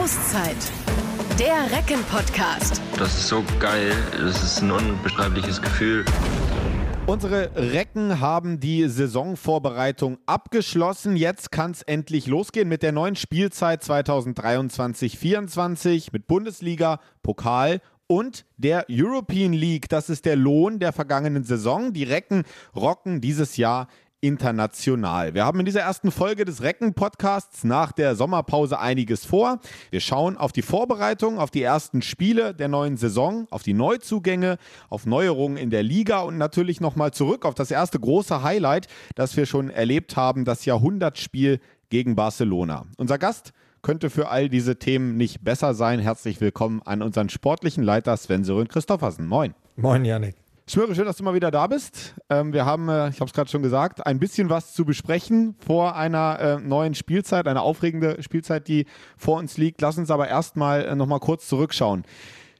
Auszeit. Der Recken-Podcast. Das ist so geil. Das ist ein unbeschreibliches Gefühl. Unsere Recken haben die Saisonvorbereitung abgeschlossen. Jetzt kann es endlich losgehen mit der neuen Spielzeit 2023-24 mit Bundesliga, Pokal und der European League. Das ist der Lohn der vergangenen Saison. Die Recken rocken dieses Jahr international. Wir haben in dieser ersten Folge des Recken-Podcasts nach der Sommerpause einiges vor. Wir schauen auf die Vorbereitung, auf die ersten Spiele der neuen Saison, auf die Neuzugänge, auf Neuerungen in der Liga und natürlich nochmal zurück auf das erste große Highlight, das wir schon erlebt haben, das Jahrhundertspiel gegen Barcelona. Unser Gast könnte für all diese Themen nicht besser sein. Herzlich willkommen an unseren sportlichen Leiter Sven Sören Christoffersen. Moin. Moin, Janik. Schmöre, schön, dass du mal wieder da bist. Ähm, wir haben, äh, ich habe es gerade schon gesagt, ein bisschen was zu besprechen vor einer äh, neuen Spielzeit, eine aufregende Spielzeit, die vor uns liegt. Lass uns aber erstmal äh, nochmal kurz zurückschauen.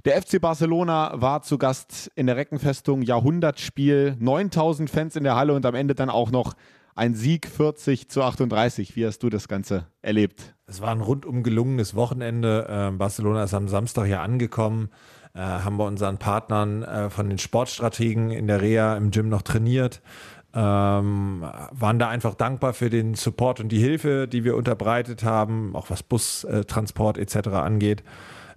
Der FC Barcelona war zu Gast in der Reckenfestung, Jahrhundertspiel, 9000 Fans in der Halle und am Ende dann auch noch ein Sieg 40 zu 38. Wie hast du das Ganze erlebt? Es war ein rundum gelungenes Wochenende. Ähm, Barcelona ist am Samstag ja angekommen äh, haben wir unseren Partnern äh, von den Sportstrategen in der Reha im Gym noch trainiert. Ähm, waren da einfach dankbar für den Support und die Hilfe, die wir unterbreitet haben, auch was Bustransport äh, etc. angeht.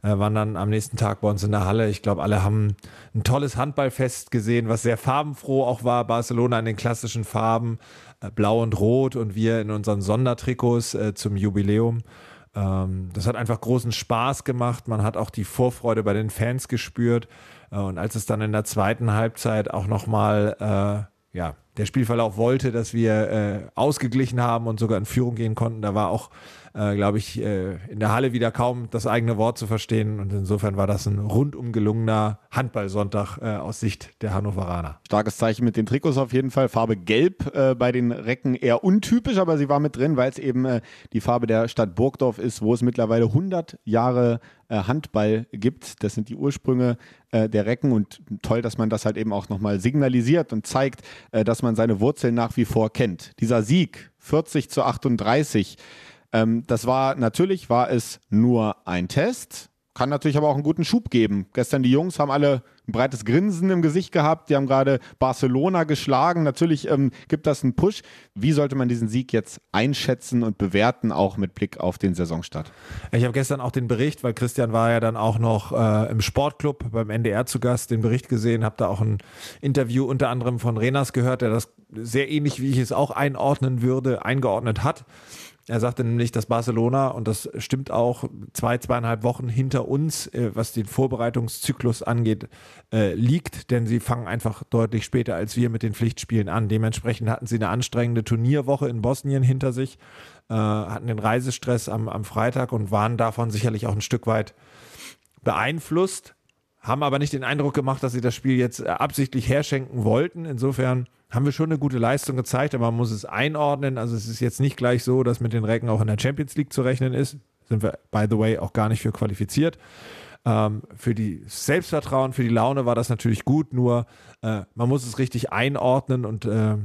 Äh, waren dann am nächsten Tag bei uns in der Halle. Ich glaube, alle haben ein tolles Handballfest gesehen, was sehr farbenfroh auch war. Barcelona in den klassischen Farben, äh, blau und rot und wir in unseren Sondertrikots äh, zum Jubiläum. Ähm, das hat einfach großen Spaß gemacht. Man hat auch die Vorfreude bei den Fans gespürt. Äh, und als es dann in der zweiten Halbzeit auch nochmal, äh, ja, der Spielverlauf wollte, dass wir äh, ausgeglichen haben und sogar in Führung gehen konnten, da war auch äh, glaube ich, äh, in der Halle wieder kaum das eigene Wort zu verstehen. Und insofern war das ein rundum gelungener Handballsonntag äh, aus Sicht der Hannoveraner. Starkes Zeichen mit den Trikots auf jeden Fall. Farbe Gelb äh, bei den Recken eher untypisch, aber sie war mit drin, weil es eben äh, die Farbe der Stadt Burgdorf ist, wo es mittlerweile 100 Jahre äh, Handball gibt. Das sind die Ursprünge der Recken und toll, dass man das halt eben auch nochmal signalisiert und zeigt, dass man seine Wurzeln nach wie vor kennt. Dieser Sieg 40 zu 38 ähm, das war natürlich, war es nur ein Test. Kann natürlich aber auch einen guten Schub geben. Gestern die Jungs haben alle ein breites Grinsen im Gesicht gehabt. Die haben gerade Barcelona geschlagen. Natürlich ähm, gibt das einen Push. Wie sollte man diesen Sieg jetzt einschätzen und bewerten, auch mit Blick auf den Saisonstart? Ich habe gestern auch den Bericht, weil Christian war ja dann auch noch äh, im Sportclub beim NDR zu Gast, den Bericht gesehen, habe da auch ein Interview unter anderem von Renas gehört, der das sehr ähnlich, wie ich es auch einordnen würde, eingeordnet hat. Er sagte nämlich, dass Barcelona, und das stimmt auch, zwei, zweieinhalb Wochen hinter uns, äh, was den Vorbereitungszyklus angeht, äh, liegt, denn sie fangen einfach deutlich später als wir mit den Pflichtspielen an. Dementsprechend hatten sie eine anstrengende Turnierwoche in Bosnien hinter sich, äh, hatten den Reisestress am, am Freitag und waren davon sicherlich auch ein Stück weit beeinflusst, haben aber nicht den Eindruck gemacht, dass sie das Spiel jetzt absichtlich herschenken wollten. Insofern haben wir schon eine gute Leistung gezeigt, aber man muss es einordnen. Also es ist jetzt nicht gleich so, dass mit den Recken auch in der Champions League zu rechnen ist. Sind wir, by the way, auch gar nicht für qualifiziert. Ähm, für die Selbstvertrauen, für die Laune war das natürlich gut, nur äh, man muss es richtig einordnen und äh,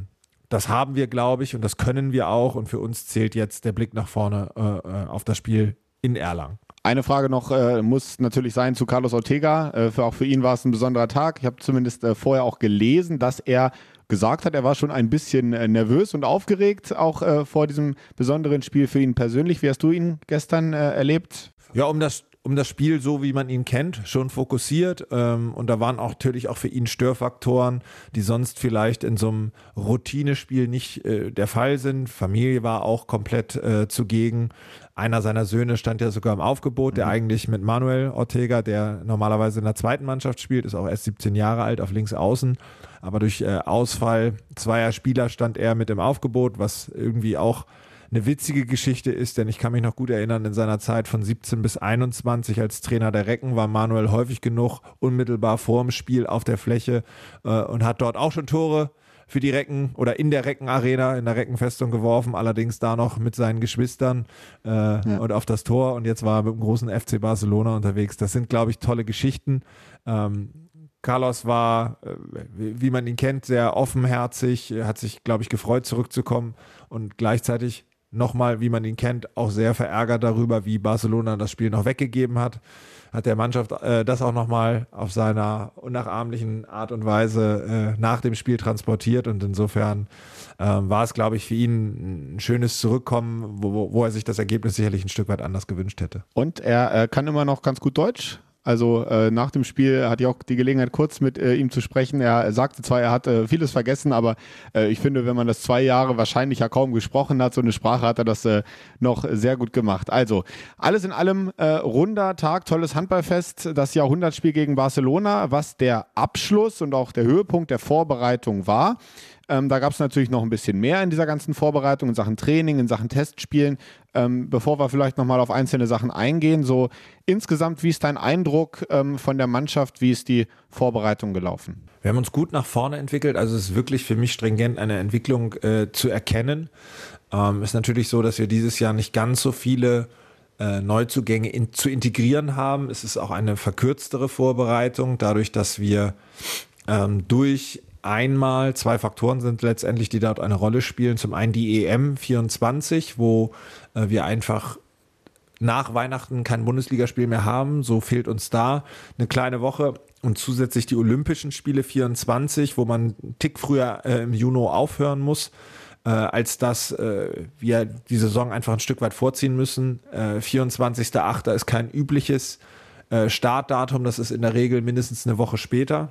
das haben wir, glaube ich, und das können wir auch. Und für uns zählt jetzt der Blick nach vorne äh, äh auf das Spiel in Erlangen. Eine Frage noch äh, muss natürlich sein zu Carlos Ortega. Äh, für, auch für ihn war es ein besonderer Tag. Ich habe zumindest äh, vorher auch gelesen, dass er gesagt hat, er war schon ein bisschen äh, nervös und aufgeregt, auch äh, vor diesem besonderen Spiel für ihn persönlich. Wie hast du ihn gestern äh, erlebt? Ja, um das um das Spiel so, wie man ihn kennt, schon fokussiert. Ähm, und da waren auch natürlich auch für ihn Störfaktoren, die sonst vielleicht in so einem Routinespiel nicht der Fall sind. Familie war auch komplett zugegen. Einer seiner Söhne stand ja sogar im Aufgebot, der mhm. eigentlich mit Manuel Ortega, der normalerweise in der zweiten Mannschaft spielt, ist auch erst 17 Jahre alt auf links außen. Aber durch äh, Ausfall zweier Spieler stand er mit im Aufgebot, was irgendwie auch eine witzige Geschichte ist, denn ich kann mich noch gut erinnern, in seiner Zeit von 17 bis 21 als Trainer der Recken war Manuel häufig genug unmittelbar vor dem Spiel auf der Fläche äh, und hat dort auch schon Tore für die Recken oder in der Reckenarena, in der Reckenfestung geworfen, allerdings da noch mit seinen Geschwistern äh, ja. und auf das Tor und jetzt war er mit dem großen FC Barcelona unterwegs. Das sind, glaube ich, tolle Geschichten. Ähm, Carlos war, äh, wie man ihn kennt, sehr offenherzig, hat sich, glaube ich, gefreut, zurückzukommen und gleichzeitig nochmal, wie man ihn kennt, auch sehr verärgert darüber, wie Barcelona das Spiel noch weggegeben hat. Hat der Mannschaft äh, das auch nochmal auf seiner unnachahmlichen Art und Weise äh, nach dem Spiel transportiert und insofern äh, war es, glaube ich, für ihn ein schönes Zurückkommen, wo, wo er sich das Ergebnis sicherlich ein Stück weit anders gewünscht hätte. Und er äh, kann immer noch ganz gut Deutsch. Also äh, nach dem Spiel hatte ich auch die Gelegenheit, kurz mit äh, ihm zu sprechen. Er sagte zwar, er hat äh, vieles vergessen, aber äh, ich finde, wenn man das zwei Jahre wahrscheinlich ja kaum gesprochen hat, so eine Sprache hat er das äh, noch sehr gut gemacht. Also alles in allem äh, runder Tag, tolles Handballfest, das Jahrhundertspiel gegen Barcelona, was der Abschluss und auch der Höhepunkt der Vorbereitung war. Ähm, da gab es natürlich noch ein bisschen mehr in dieser ganzen Vorbereitung, in Sachen Training, in Sachen Testspielen. Ähm, bevor wir vielleicht nochmal auf einzelne Sachen eingehen, so insgesamt, wie ist dein Eindruck ähm, von der Mannschaft, wie ist die Vorbereitung gelaufen? Wir haben uns gut nach vorne entwickelt, also es ist wirklich für mich stringent eine Entwicklung äh, zu erkennen. Ähm, ist natürlich so, dass wir dieses Jahr nicht ganz so viele äh, Neuzugänge in, zu integrieren haben. Es ist auch eine verkürztere Vorbereitung, dadurch, dass wir ähm, durch einmal, zwei Faktoren sind letztendlich, die dort eine Rolle spielen. Zum einen die EM 24, wo äh, wir einfach nach Weihnachten kein Bundesligaspiel mehr haben. So fehlt uns da eine kleine Woche. Und zusätzlich die Olympischen Spiele 24, wo man einen Tick früher äh, im Juni aufhören muss, äh, als dass äh, wir die Saison einfach ein Stück weit vorziehen müssen. Äh, 24.08. ist kein übliches äh, Startdatum, das ist in der Regel mindestens eine Woche später.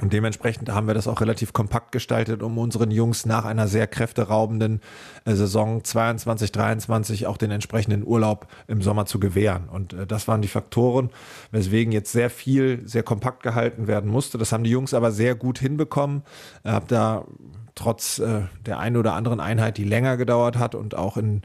Und dementsprechend haben wir das auch relativ kompakt gestaltet, um unseren Jungs nach einer sehr kräfteraubenden äh, Saison 22, 23 auch den entsprechenden Urlaub im Sommer zu gewähren. Und äh, das waren die Faktoren, weswegen jetzt sehr viel, sehr kompakt gehalten werden musste. Das haben die Jungs aber sehr gut hinbekommen. Ich habe da trotz äh, der einen oder anderen Einheit, die länger gedauert hat und auch in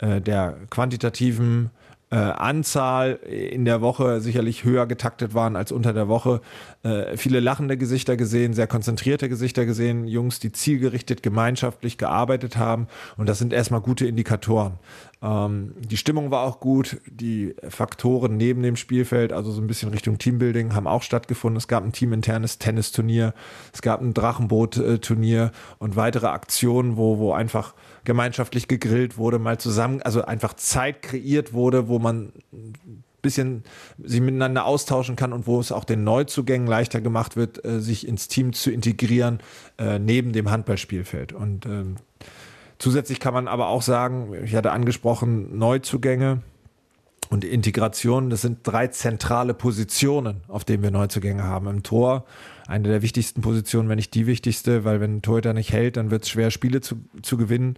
der quantitativen äh, Anzahl in der Woche sicherlich höher getaktet waren als unter der Woche. Äh, viele lachende Gesichter gesehen, sehr konzentrierte Gesichter gesehen, Jungs, die zielgerichtet gemeinschaftlich gearbeitet haben. Und das sind erstmal gute Indikatoren. Ähm, die Stimmung war auch gut. Die Faktoren neben dem Spielfeld, also so ein bisschen Richtung Teambuilding, haben auch stattgefunden. Es gab ein teaminternes Tennisturnier, es gab ein Drachenboot-Turnier und weitere Aktionen, wo, wo einfach gemeinschaftlich gegrillt wurde, mal zusammen, also einfach Zeit kreiert wurde, wo man ein bisschen sich miteinander austauschen kann und wo es auch den Neuzugängen leichter gemacht wird, äh, sich ins Team zu integrieren, äh, neben dem Handballspielfeld. Und ähm, Zusätzlich kann man aber auch sagen, ich hatte angesprochen, Neuzugänge und Integration, das sind drei zentrale Positionen, auf denen wir Neuzugänge haben. Im Tor eine der wichtigsten Positionen, wenn nicht die wichtigste, weil wenn ein Torhüter nicht hält, dann wird es schwer, Spiele zu, zu gewinnen.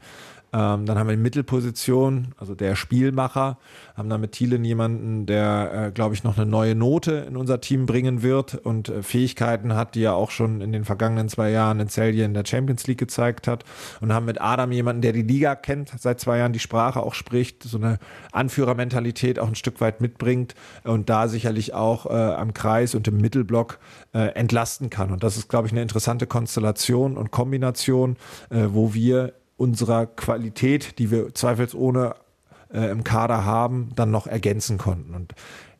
Ähm, dann haben wir die Mittelposition, also der Spielmacher, haben da mit Thielen jemanden, der, äh, glaube ich, noch eine neue Note in unser Team bringen wird und äh, Fähigkeiten hat, die er auch schon in den vergangenen zwei Jahren in Celje in der Champions League gezeigt hat. Und haben mit Adam jemanden, der die Liga kennt, seit zwei Jahren die Sprache auch spricht, so eine Anführermentalität auch ein Stück weit mitbringt und da sicherlich auch äh, am Kreis und im Mittelblock äh, entlasten kann. Und das ist, glaube ich, eine interessante Konstellation und Kombination, äh, wo wir unserer Qualität, die wir zweifelsohne äh, im Kader haben, dann noch ergänzen konnten. Und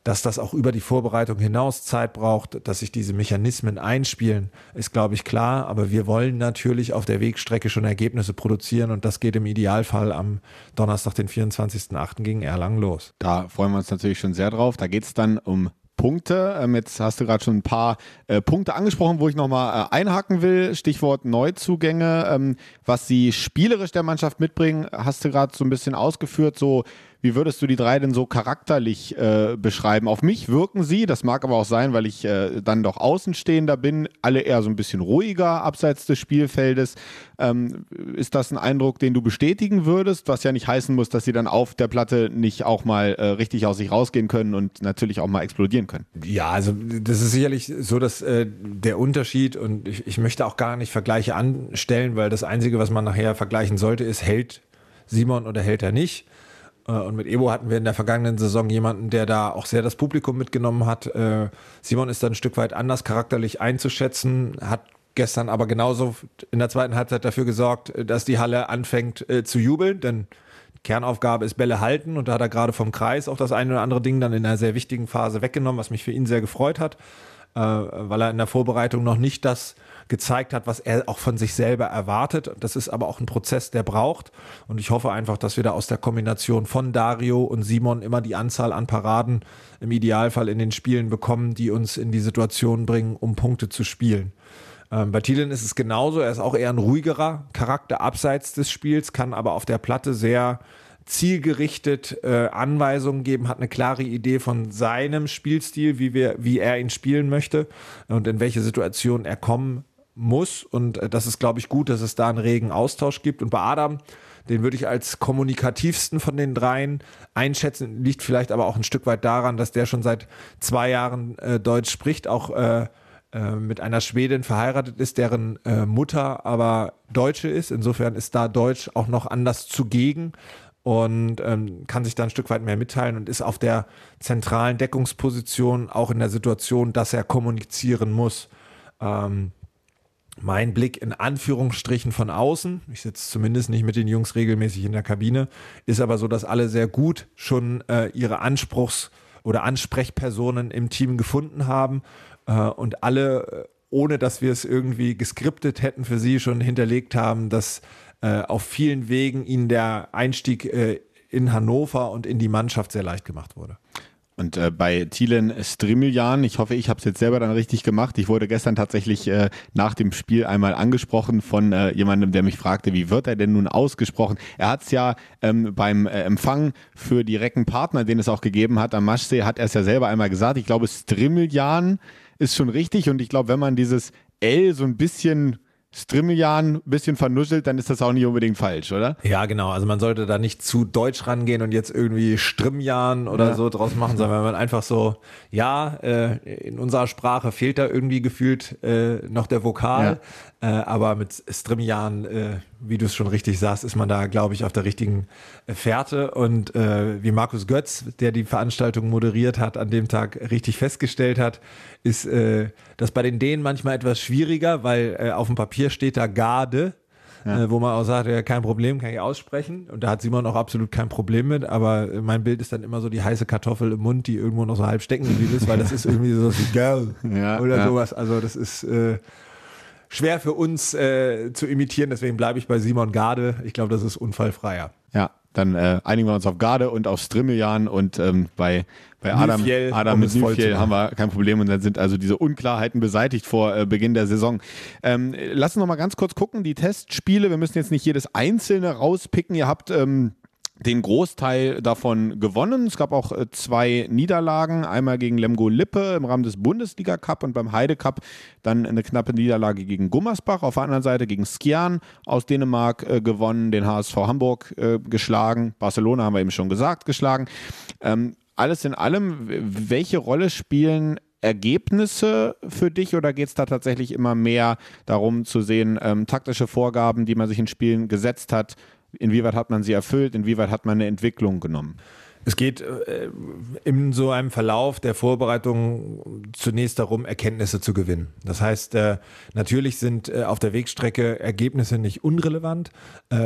dass das auch über die Vorbereitung hinaus Zeit braucht, dass sich diese Mechanismen einspielen, ist, glaube ich, klar. Aber wir wollen natürlich auf der Wegstrecke schon Ergebnisse produzieren und das geht im Idealfall am Donnerstag, den 24.08. gegen Erlangen los. Da freuen wir uns natürlich schon sehr drauf. Da geht es dann um Punkte. Ähm, jetzt hast du gerade schon ein paar äh, Punkte angesprochen, wo ich nochmal äh, einhaken will. Stichwort Neuzugänge. Ähm, was sie spielerisch der Mannschaft mitbringen, hast du gerade so ein bisschen ausgeführt. So wie würdest du die drei denn so charakterlich äh, beschreiben? Auf mich wirken sie, das mag aber auch sein, weil ich äh, dann doch Außenstehender bin, alle eher so ein bisschen ruhiger abseits des Spielfeldes. Ähm, ist das ein Eindruck, den du bestätigen würdest, was ja nicht heißen muss, dass sie dann auf der Platte nicht auch mal äh, richtig aus sich rausgehen können und natürlich auch mal explodieren können? Ja, also das ist sicherlich so, dass äh, der Unterschied und ich, ich möchte auch gar nicht Vergleiche anstellen, weil das Einzige, was man nachher vergleichen sollte, ist, hält Simon oder hält er nicht. Äh, und mit Ebo hatten wir in der vergangenen Saison jemanden, der da auch sehr das Publikum mitgenommen hat. Äh, Simon ist dann ein Stück weit anders charakterlich einzuschätzen, hat gestern aber genauso in der zweiten Halbzeit dafür gesorgt, dass die Halle anfängt äh, zu jubeln, denn Kernaufgabe ist Bälle halten und da hat er gerade vom Kreis auch das eine oder andere Ding dann in einer sehr wichtigen Phase weggenommen, was mich für ihn sehr gefreut hat, weil er in der Vorbereitung noch nicht das gezeigt hat, was er auch von sich selber erwartet. Das ist aber auch ein Prozess, der braucht. Und ich hoffe einfach, dass wir da aus der Kombination von Dario und Simon immer die Anzahl an Paraden im Idealfall in den Spielen bekommen, die uns in die Situation bringen, um Punkte zu spielen. Ähm, bei Thielen ist es genauso. Er ist auch eher ein ruhigerer Charakter abseits des Spiels, kann aber auf der Platte sehr zielgerichtet äh, Anweisungen geben, hat eine klare Idee von seinem Spielstil, wie, wir, wie er ihn spielen möchte und in welche Situation er kommen muss. Und äh, das ist, glaube ich, gut, dass es da einen regen Austausch gibt. Und bei Adam, den würde ich als kommunikativsten von den dreien einschätzen, liegt vielleicht aber auch ein Stück weit daran, dass der schon seit zwei Jahren äh, Deutsch spricht, auch äh, äh mit einer Schwedin verheiratet ist, deren äh, Mutter aber Deutsche ist. Insofern ist da Deutsch auch noch anders zugegen und ähm, kann sich da ein Stück weit mehr mitteilen und ist auf der zentralen Deckungsposition auch in der Situation, dass er kommunizieren muss. Ähm, mein Blick in Anführungsstrichen von außen, ich sitze zumindest nicht mit den Jungs regelmäßig in der Kabine, ist aber so, dass alle sehr gut schon äh, ihre Anspruchs- oder Ansprechpersonen im Team gefunden haben äh, und alle, äh, ohne dass wir es irgendwie geskriptet hätten für sie, schon hinterlegt haben, dass äh, auf vielen Wegen ihnen der Einstieg äh, in Hannover und in die Mannschaft sehr leicht gemacht wurde. Und äh, bei Thielen Strimiljan, ich hoffe, ich habe es jetzt selber dann richtig gemacht. Ich wurde gestern tatsächlich äh, nach dem Spiel einmal angesprochen von äh, jemandem, der mich fragte, wie wird er denn nun ausgesprochen? Er hat es ja ähm, beim äh, Empfang für die Reckenpartner, den es auch gegeben hat am Maschsee, hat er es ja selber einmal gesagt. Ich glaube, Strimiljan ist schon richtig und ich glaube, wenn man dieses L so ein bisschen Strimmeljan ein bisschen vernuschelt, dann ist das auch nicht unbedingt falsch, oder? Ja, genau. Also man sollte da nicht zu deutsch rangehen und jetzt irgendwie Strimjan oder ja. so draus machen, sondern wenn man einfach so, ja, äh, in unserer Sprache fehlt da irgendwie gefühlt äh, noch der Vokal, äh, aber mit Strimjan, äh, wie du es schon richtig sagst, ist man da, glaube ich, auf der richtigen äh, Fährte. Und äh, wie Markus Götz, der die Veranstaltung moderiert hat, an dem Tag richtig festgestellt hat, ist äh, das bei den Dänen manchmal etwas schwieriger, weil äh, auf dem Papier steht da Garde. Ja. Äh, wo man auch sagt, ja, kein Problem, kann ich aussprechen. Und da hat Simon auch absolut kein Problem mit, aber mein Bild ist dann immer so die heiße Kartoffel im Mund, die irgendwo noch so halb stecken geblieben ist, weil das ist irgendwie so wie Girl ja, oder ja. sowas. Also das ist äh, schwer für uns äh, zu imitieren, deswegen bleibe ich bei Simon Garde. Ich glaube, das ist unfallfreier. Ja, dann äh, einigen wir uns auf Garde und auf Strimmeljan und ähm, bei, bei Adam, Nüfjell, Adam um mit Nüfjell haben wir kein Problem und dann sind also diese Unklarheiten beseitigt vor äh, Beginn der Saison. Ähm, lass uns noch mal ganz kurz gucken, die Testspiele, wir müssen jetzt nicht jedes einzelne rauspicken. Ihr habt ähm, den Großteil davon gewonnen. Es gab auch äh, zwei Niederlagen, einmal gegen Lemgo Lippe im Rahmen des Bundesliga Cup und beim Heide Cup dann eine knappe Niederlage gegen Gummersbach. Auf der anderen Seite gegen Skjern aus Dänemark äh, gewonnen, den HSV Hamburg äh, geschlagen, Barcelona haben wir eben schon gesagt, geschlagen. Ähm, alles in allem, welche Rolle spielen Ergebnisse für dich oder geht es da tatsächlich immer mehr darum zu sehen, ähm, taktische Vorgaben, die man sich in Spielen gesetzt hat, Inwieweit hat man sie erfüllt? Inwieweit hat man eine Entwicklung genommen? Es geht äh, in so einem Verlauf der Vorbereitung zunächst darum, Erkenntnisse zu gewinnen. Das heißt, äh, natürlich sind äh, auf der Wegstrecke Ergebnisse nicht unrelevant.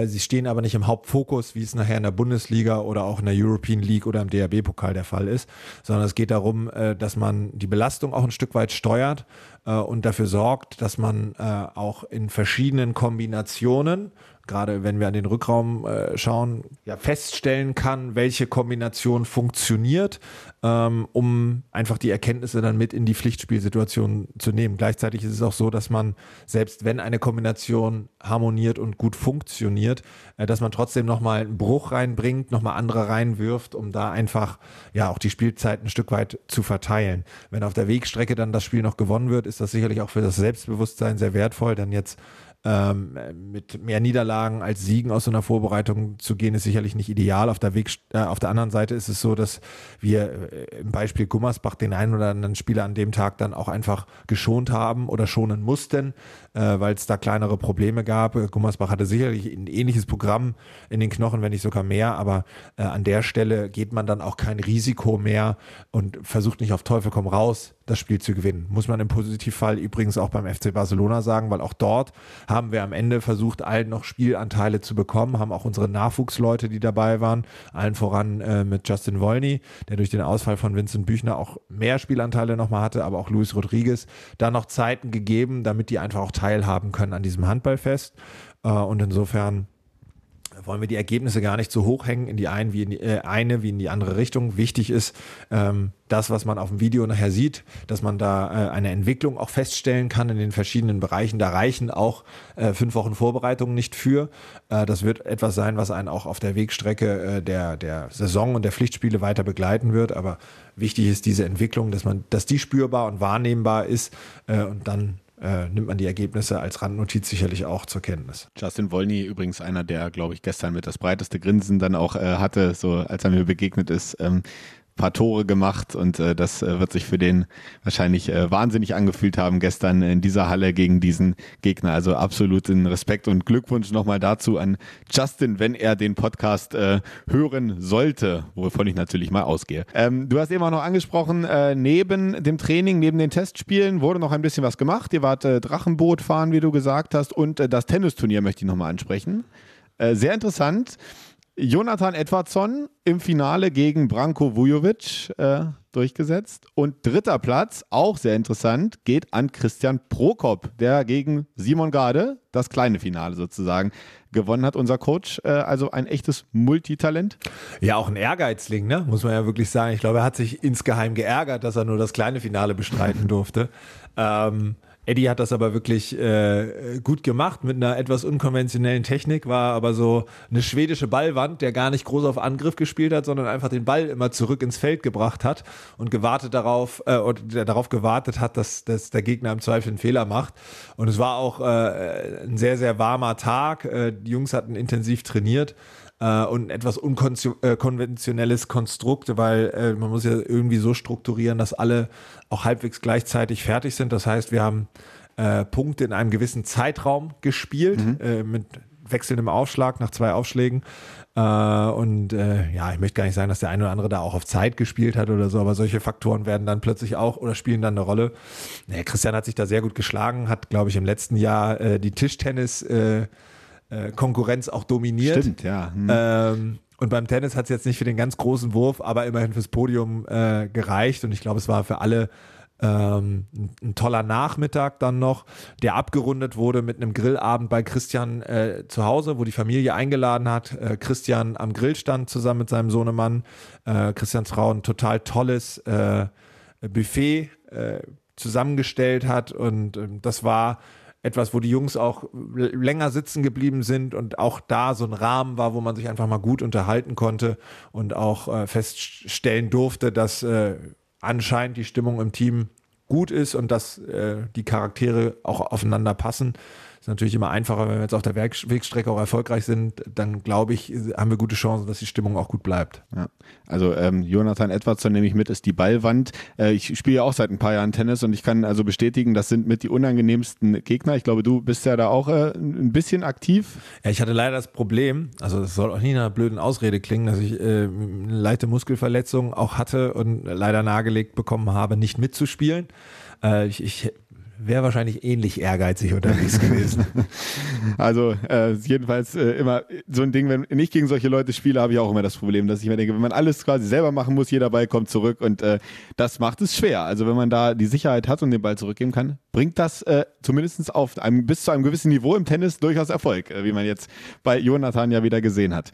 Sie stehen aber nicht im Hauptfokus, wie es nachher in der Bundesliga oder auch in der European League oder im DRB-Pokal der Fall ist, sondern es geht darum, dass man die Belastung auch ein Stück weit steuert und dafür sorgt, dass man auch in verschiedenen Kombinationen gerade wenn wir an den Rückraum äh, schauen, ja, feststellen kann, welche Kombination funktioniert, ähm, um einfach die Erkenntnisse dann mit in die Pflichtspielsituation zu nehmen. Gleichzeitig ist es auch so, dass man, selbst wenn eine Kombination harmoniert und gut funktioniert, äh, dass man trotzdem nochmal einen Bruch reinbringt, nochmal andere reinwirft, um da einfach ja auch die Spielzeit ein Stück weit zu verteilen. Wenn auf der Wegstrecke dann das Spiel noch gewonnen wird, ist das sicherlich auch für das Selbstbewusstsein sehr wertvoll, denn jetzt ähm, mit mehr Niederlagen als Siegen aus so einer Vorbereitung zu gehen, ist sicherlich nicht ideal. Auf der, Weg, äh, auf der anderen Seite ist es so, dass wir äh, im Beispiel Gummersbach den einen oder anderen Spieler an dem Tag dann auch einfach geschont haben oder schonen mussten, äh, weil es da kleinere Probleme gab. Gummersbach hatte sicherlich ein ähnliches Programm in den Knochen, wenn nicht sogar mehr, aber äh, an der Stelle geht man dann auch kein Risiko mehr und versucht nicht auf Teufel komm raus das Spiel zu gewinnen. Muss man im Positivfall übrigens auch beim FC Barcelona sagen, weil auch dort haben wir am Ende versucht, allen noch Spielanteile zu bekommen, haben auch unsere Nachwuchsleute, die dabei waren, allen voran äh, mit Justin Wolny, der durch den Ausfall von Vincent Büchner auch mehr Spielanteile nochmal hatte, aber auch Luis Rodriguez, da noch Zeiten gegeben, damit die einfach auch teilhaben können an diesem Handballfest. Äh, und insofern wollen wir die Ergebnisse gar nicht so hoch hängen in die, ein wie in die äh, eine wie in die andere Richtung. Wichtig ist ähm, das, was man auf dem Video nachher sieht, dass man da äh, eine Entwicklung auch feststellen kann in den verschiedenen Bereichen. Da reichen auch äh, fünf Wochen Vorbereitung nicht für. Äh, das wird etwas sein, was einen auch auf der Wegstrecke äh, der, der Saison und der Pflichtspiele weiter begleiten wird. Aber wichtig ist diese Entwicklung, dass man, dass die spürbar und wahrnehmbar ist äh, und dann äh, nimmt man die Ergebnisse als Randnotiz sicherlich auch zur Kenntnis. Justin Wolny übrigens einer, der, glaube ich, gestern mit das breiteste Grinsen dann auch äh, hatte, so als er mir begegnet ist. Ähm, paar Tore gemacht und äh, das äh, wird sich für den wahrscheinlich äh, wahnsinnig angefühlt haben gestern in dieser Halle gegen diesen Gegner. Also absoluten Respekt und Glückwunsch nochmal dazu an Justin, wenn er den Podcast äh, hören sollte, wovon ich natürlich mal ausgehe. Ähm, du hast eben auch noch angesprochen, äh, neben dem Training, neben den Testspielen wurde noch ein bisschen was gemacht. Ihr wart äh, Drachenboot fahren, wie du gesagt hast, und äh, das Tennisturnier möchte ich nochmal ansprechen. Äh, sehr interessant. Jonathan Edwardson im Finale gegen Branko Vujovic äh, durchgesetzt. Und dritter Platz, auch sehr interessant, geht an Christian Prokop, der gegen Simon Gade, das kleine Finale sozusagen, gewonnen hat. Unser Coach, äh, also ein echtes Multitalent. Ja, auch ein Ehrgeizling, ne? muss man ja wirklich sagen. Ich glaube, er hat sich insgeheim geärgert, dass er nur das kleine Finale bestreiten durfte. ähm, Eddie hat das aber wirklich äh, gut gemacht mit einer etwas unkonventionellen Technik, war aber so eine schwedische Ballwand, der gar nicht groß auf Angriff gespielt hat, sondern einfach den Ball immer zurück ins Feld gebracht hat und gewartet darauf, äh, und darauf gewartet hat, dass, dass der Gegner im Zweifel einen Fehler macht. Und es war auch äh, ein sehr, sehr warmer Tag. Äh, die Jungs hatten intensiv trainiert äh, und ein etwas unkonventionelles Konstrukt, weil äh, man muss ja irgendwie so strukturieren, dass alle auch halbwegs gleichzeitig fertig sind. Das heißt, wir haben äh, Punkte in einem gewissen Zeitraum gespielt, mhm. äh, mit wechselndem Aufschlag nach zwei Aufschlägen. Äh, und äh, ja, ich möchte gar nicht sagen, dass der eine oder andere da auch auf Zeit gespielt hat oder so, aber solche Faktoren werden dann plötzlich auch oder spielen dann eine Rolle. Christian hat sich da sehr gut geschlagen, hat, glaube ich, im letzten Jahr äh, die Tischtennis äh, Konkurrenz auch dominiert. Stimmt, ja. Hm. Ähm, und beim Tennis hat es jetzt nicht für den ganz großen Wurf, aber immerhin fürs Podium äh, gereicht. Und ich glaube, es war für alle ähm, ein, ein, toller Nachmittag dann noch, der abgerundet wurde mit einem Grillabend bei Christian äh, zu Hause, wo die Familie eingeladen hat. Äh, Christian am Grill stand zusammen mit seinem Sohnemann. Äh, Christians Frau ein total tolles äh, Buffet äh, zusammengestellt hat. Und ähm, das war etwas, wo die Jungs auch länger sitzen geblieben sind und auch da so ein Rahmen war, wo man sich einfach mal gut unterhalten konnte und auch äh, feststellen durfte, dass äh, anscheinend die Stimmung im Team gut ist und dass äh, die Charaktere auch aufeinander passen. Ist natürlich immer einfacher, wenn wir jetzt auf der Wegstrecke auch erfolgreich sind, dann glaube ich, haben wir gute Chancen, dass die Stimmung auch gut bleibt. Ja. Also ähm, Jonathan Edwardson nehme ich mit, ist die Ballwand. Äh, ich spiele ja auch seit ein paar Jahren Tennis und ich kann also bestätigen, das sind mit die unangenehmsten Gegner. Ich glaube, du bist ja da auch äh, ein bisschen aktiv. Ja, ich hatte leider das Problem, also das soll auch nie einer blöden Ausrede klingen, dass ich äh, eine leichte Muskelverletzung auch hatte und leider nahegelegt bekommen habe, nicht mitzuspielen. Äh, ich, ich wäre wahrscheinlich ähnlich ehrgeizig unterwegs gewesen. Also äh, jedenfalls äh, immer so ein Ding, wenn ich gegen solche Leute spiele, habe ich auch immer das Problem, dass ich mir denke, wenn man alles quasi selber machen muss, jeder Ball kommt zurück und äh, das macht es schwer. Also wenn man da die Sicherheit hat und den Ball zurückgeben kann, bringt das äh, zumindest auf einem, bis zu einem gewissen Niveau im Tennis durchaus Erfolg, äh, wie man jetzt bei Jonathan ja wieder gesehen hat.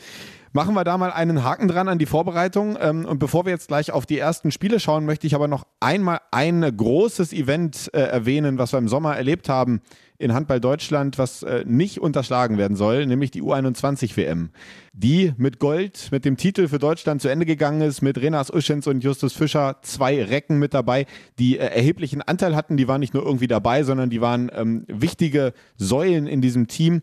Machen wir da mal einen Haken dran an die Vorbereitung. Ähm, und bevor wir jetzt gleich auf die ersten Spiele schauen, möchte ich aber noch einmal ein großes Event äh, erwähnen, was wir im Sommer erlebt haben in Handball Deutschland, was äh, nicht unterschlagen werden soll, nämlich die U21 WM, die mit Gold, mit dem Titel für Deutschland zu Ende gegangen ist, mit Renas Uschens und Justus Fischer, zwei Recken mit dabei, die äh, erheblichen Anteil hatten. Die waren nicht nur irgendwie dabei, sondern die waren ähm, wichtige Säulen in diesem Team.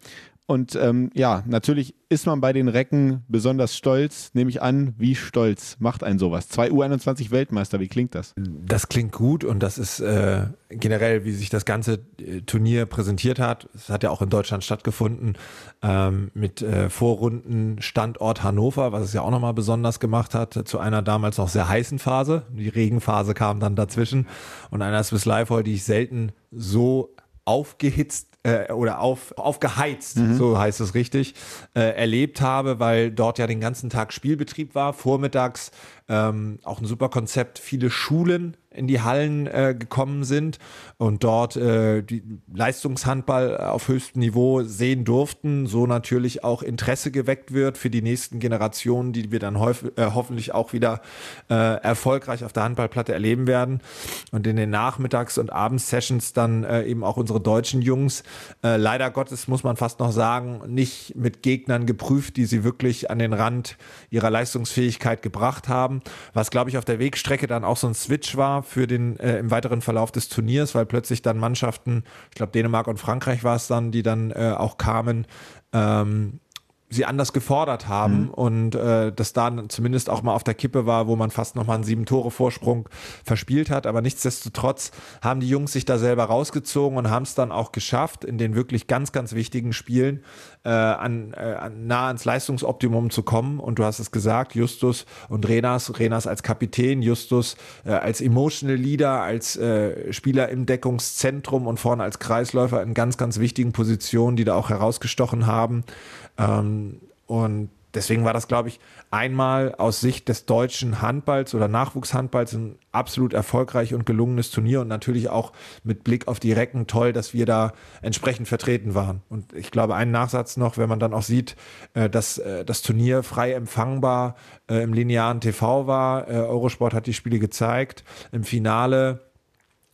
Und ähm, ja, natürlich ist man bei den Recken besonders stolz, nehme ich an. Wie stolz macht ein sowas? Zwei U21 Weltmeister, wie klingt das? Das klingt gut und das ist äh, generell, wie sich das ganze äh, Turnier präsentiert hat. Es hat ja auch in Deutschland stattgefunden ähm, mit äh, Vorrunden Standort Hannover, was es ja auch nochmal besonders gemacht hat, zu einer damals noch sehr heißen Phase. Die Regenphase kam dann dazwischen und einer Swiss Life Hall, die ich selten so aufgehitzt äh, oder auf, aufgeheizt, mhm. so heißt es richtig, äh, erlebt habe, weil dort ja den ganzen Tag Spielbetrieb war, vormittags ähm, auch ein super Konzept, viele Schulen in die Hallen äh, gekommen sind und dort äh, die Leistungshandball auf höchstem Niveau sehen durften, so natürlich auch Interesse geweckt wird für die nächsten Generationen, die wir dann äh, hoffentlich auch wieder äh, erfolgreich auf der Handballplatte erleben werden. Und in den Nachmittags- und Abends-Sessions dann äh, eben auch unsere deutschen Jungs, äh, leider Gottes muss man fast noch sagen, nicht mit Gegnern geprüft, die sie wirklich an den Rand ihrer Leistungsfähigkeit gebracht haben, was glaube ich auf der Wegstrecke dann auch so ein Switch war für den äh, im weiteren Verlauf des Turniers, weil plötzlich dann Mannschaften, ich glaube Dänemark und Frankreich war es dann, die dann äh, auch kamen, ähm, sie anders gefordert haben mhm. und äh, das dann zumindest auch mal auf der Kippe war, wo man fast nochmal einen sieben Tore Vorsprung verspielt hat. Aber nichtsdestotrotz haben die Jungs sich da selber rausgezogen und haben es dann auch geschafft, in den wirklich ganz, ganz wichtigen Spielen äh, an, äh, an, nah ans Leistungsoptimum zu kommen. Und du hast es gesagt, Justus und Renas, Renas als Kapitän, Justus äh, als Emotional Leader, als äh, Spieler im Deckungszentrum und vorne als Kreisläufer in ganz, ganz wichtigen Positionen, die da auch herausgestochen haben. Ähm, und deswegen war das, glaube ich, einmal aus Sicht des deutschen Handballs oder Nachwuchshandballs ein absolut erfolgreich und gelungenes Turnier und natürlich auch mit Blick auf die Recken toll, dass wir da entsprechend vertreten waren. Und ich glaube, einen Nachsatz noch, wenn man dann auch sieht, äh, dass äh, das Turnier frei empfangbar äh, im linearen TV war. Eurosport hat die Spiele gezeigt. Im Finale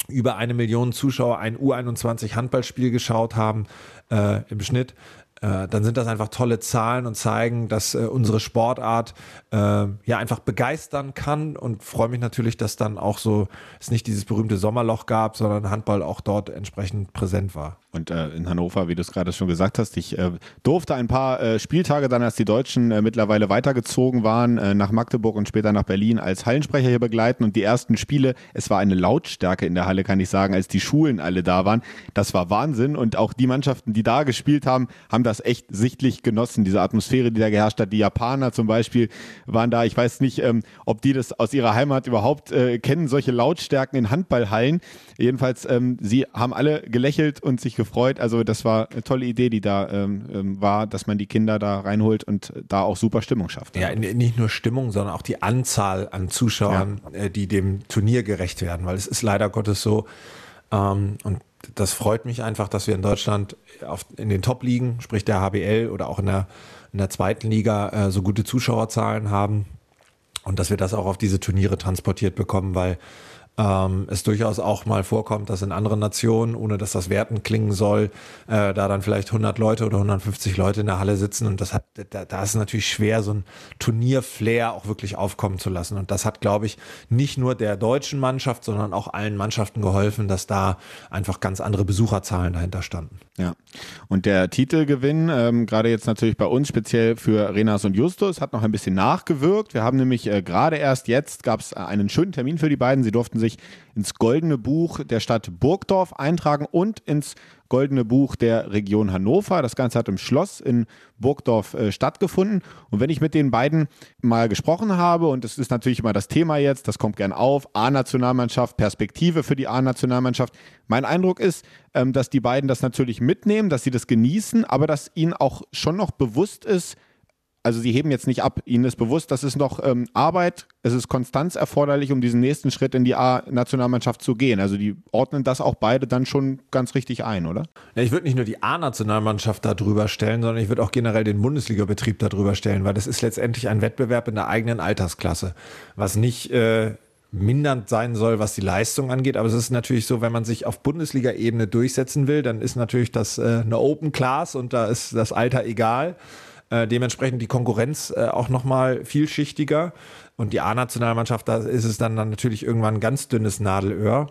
über eine Million Zuschauer ein U21 Handballspiel geschaut haben äh, im Schnitt äh, dann sind das einfach tolle Zahlen und zeigen, dass äh, unsere Sportart äh, ja einfach begeistern kann und freue mich natürlich, dass dann auch so es nicht dieses berühmte Sommerloch gab, sondern Handball auch dort entsprechend präsent war. Und äh, in Hannover, wie du es gerade schon gesagt hast, ich äh, durfte ein paar äh, Spieltage dann, als die Deutschen mittlerweile weitergezogen waren, nach Magdeburg und später nach Berlin als Hallensprecher hier begleiten und die ersten Spiele, es war eine Lautstärke in der Halle, kann ich sagen, als die Schulen alle da waren. Das war Wahnsinn und auch die Mannschaften, die da gespielt haben, haben das das echt sichtlich genossen, diese Atmosphäre, die da geherrscht hat. Die Japaner zum Beispiel waren da. Ich weiß nicht, ähm, ob die das aus ihrer Heimat überhaupt äh, kennen, solche Lautstärken in Handballhallen. Jedenfalls, ähm, sie haben alle gelächelt und sich gefreut. Also das war eine tolle Idee, die da ähm, ähm war, dass man die Kinder da reinholt und da auch super Stimmung schafft. Ja, nicht nur Stimmung, sondern auch die Anzahl an Zuschauern, ja. äh, die dem Turnier gerecht werden, weil es ist leider Gottes so, ähm, und das freut mich einfach, dass wir in Deutschland auf, in den Top-Ligen, sprich der HBL oder auch in der, in der zweiten Liga, äh, so gute Zuschauerzahlen haben und dass wir das auch auf diese Turniere transportiert bekommen, weil ähm, es durchaus auch mal vorkommt, dass in anderen Nationen, ohne dass das Werten klingen soll, äh, da dann vielleicht 100 Leute oder 150 Leute in der Halle sitzen und das hat, da, da ist natürlich schwer, so ein Turnierflair auch wirklich aufkommen zu lassen und das hat, glaube ich, nicht nur der deutschen Mannschaft, sondern auch allen Mannschaften geholfen, dass da einfach ganz andere Besucherzahlen dahinter standen. Ja, und der Titelgewinn, ähm, gerade jetzt natürlich bei uns speziell für Renas und Justus, hat noch ein bisschen nachgewirkt. Wir haben nämlich äh, gerade erst jetzt, gab es einen schönen Termin für die beiden. Sie durften sich ins Goldene Buch der Stadt Burgdorf eintragen und ins Goldene Buch der Region Hannover. Das Ganze hat im Schloss in Burgdorf äh, stattgefunden. Und wenn ich mit den beiden mal gesprochen habe, und das ist natürlich immer das Thema jetzt, das kommt gern auf, A-Nationalmannschaft, Perspektive für die A-Nationalmannschaft. Mein Eindruck ist, ähm, dass die beiden das natürlich mitnehmen, dass sie das genießen, aber dass ihnen auch schon noch bewusst ist, also sie heben jetzt nicht ab. Ihnen ist bewusst, das ist noch ähm, Arbeit, es ist Konstanz erforderlich, um diesen nächsten Schritt in die A-Nationalmannschaft zu gehen. Also die ordnen das auch beide dann schon ganz richtig ein, oder? Ja, ich würde nicht nur die A-Nationalmannschaft da drüber stellen, sondern ich würde auch generell den Bundesliga-Betrieb da drüber stellen, weil das ist letztendlich ein Wettbewerb in der eigenen Altersklasse, was nicht äh, mindernd sein soll, was die Leistung angeht. Aber es ist natürlich so, wenn man sich auf Bundesliga-Ebene durchsetzen will, dann ist natürlich das äh, eine Open Class und da ist das Alter egal. Äh, dementsprechend die Konkurrenz äh, auch nochmal vielschichtiger. Und die A-Nationalmannschaft, da ist es dann, dann natürlich irgendwann ein ganz dünnes Nadelöhr.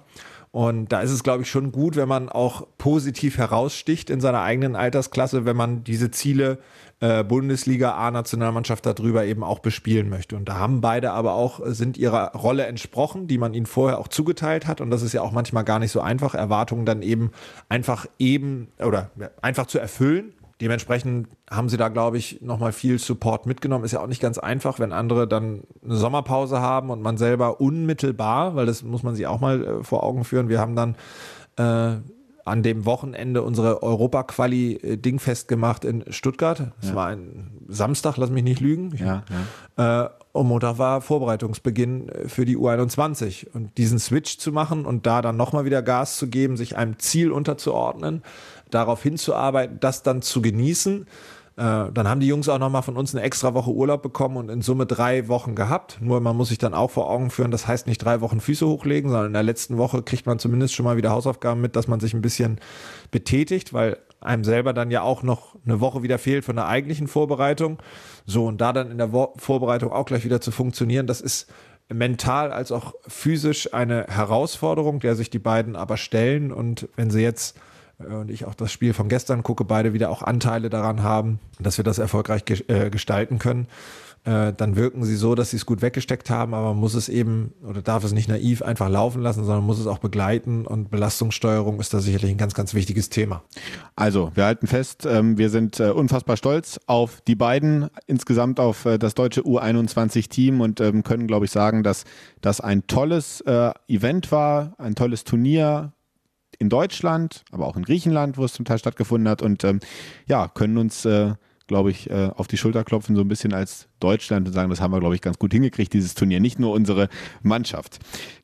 Und da ist es, glaube ich, schon gut, wenn man auch positiv heraussticht in seiner eigenen Altersklasse, wenn man diese Ziele äh, Bundesliga, A-Nationalmannschaft darüber eben auch bespielen möchte. Und da haben beide aber auch, sind ihrer Rolle entsprochen, die man ihnen vorher auch zugeteilt hat. Und das ist ja auch manchmal gar nicht so einfach, Erwartungen dann eben einfach eben oder einfach zu erfüllen. Dementsprechend haben sie da, glaube ich, nochmal viel Support mitgenommen. Ist ja auch nicht ganz einfach, wenn andere dann eine Sommerpause haben und man selber unmittelbar, weil das muss man sich auch mal äh, vor Augen führen. Wir haben dann äh, an dem Wochenende unsere Europa-Quali-Ding festgemacht in Stuttgart. Es ja. war ein Samstag, lass mich nicht lügen. Ja, ja. Äh, und Montag war Vorbereitungsbeginn für die U21. Und diesen Switch zu machen und da dann nochmal wieder Gas zu geben, sich einem Ziel unterzuordnen, darauf hinzuarbeiten, das dann zu genießen. Äh, dann haben die Jungs auch nochmal von uns eine extra Woche Urlaub bekommen und in Summe drei Wochen gehabt. Nur man muss sich dann auch vor Augen führen, das heißt nicht drei Wochen Füße hochlegen, sondern in der letzten Woche kriegt man zumindest schon mal wieder Hausaufgaben mit, dass man sich ein bisschen betätigt, weil einem selber dann ja auch noch eine Woche wieder fehlt von der eigentlichen Vorbereitung. So, und da dann in der Vorbereitung auch gleich wieder zu funktionieren, das ist mental als auch physisch eine Herausforderung, der sich die beiden aber stellen. Und wenn sie jetzt und ich auch das Spiel von gestern gucke, beide wieder auch Anteile daran haben, dass wir das erfolgreich äh, gestalten können, äh, dann wirken sie so, dass sie es gut weggesteckt haben, aber man muss es eben oder darf es nicht naiv einfach laufen lassen, sondern muss es auch begleiten und Belastungssteuerung ist da sicherlich ein ganz, ganz wichtiges Thema. Also, wir halten fest, ähm, wir sind unfassbar stolz auf die beiden, insgesamt auf das deutsche U21-Team und ähm, können, glaube ich, sagen, dass das ein tolles Event war, ein tolles Turnier, in Deutschland, aber auch in Griechenland, wo es zum Teil stattgefunden hat und ähm, ja, können uns, äh, glaube ich, äh, auf die Schulter klopfen, so ein bisschen als Deutschland und sagen, das haben wir, glaube ich, ganz gut hingekriegt, dieses Turnier, nicht nur unsere Mannschaft.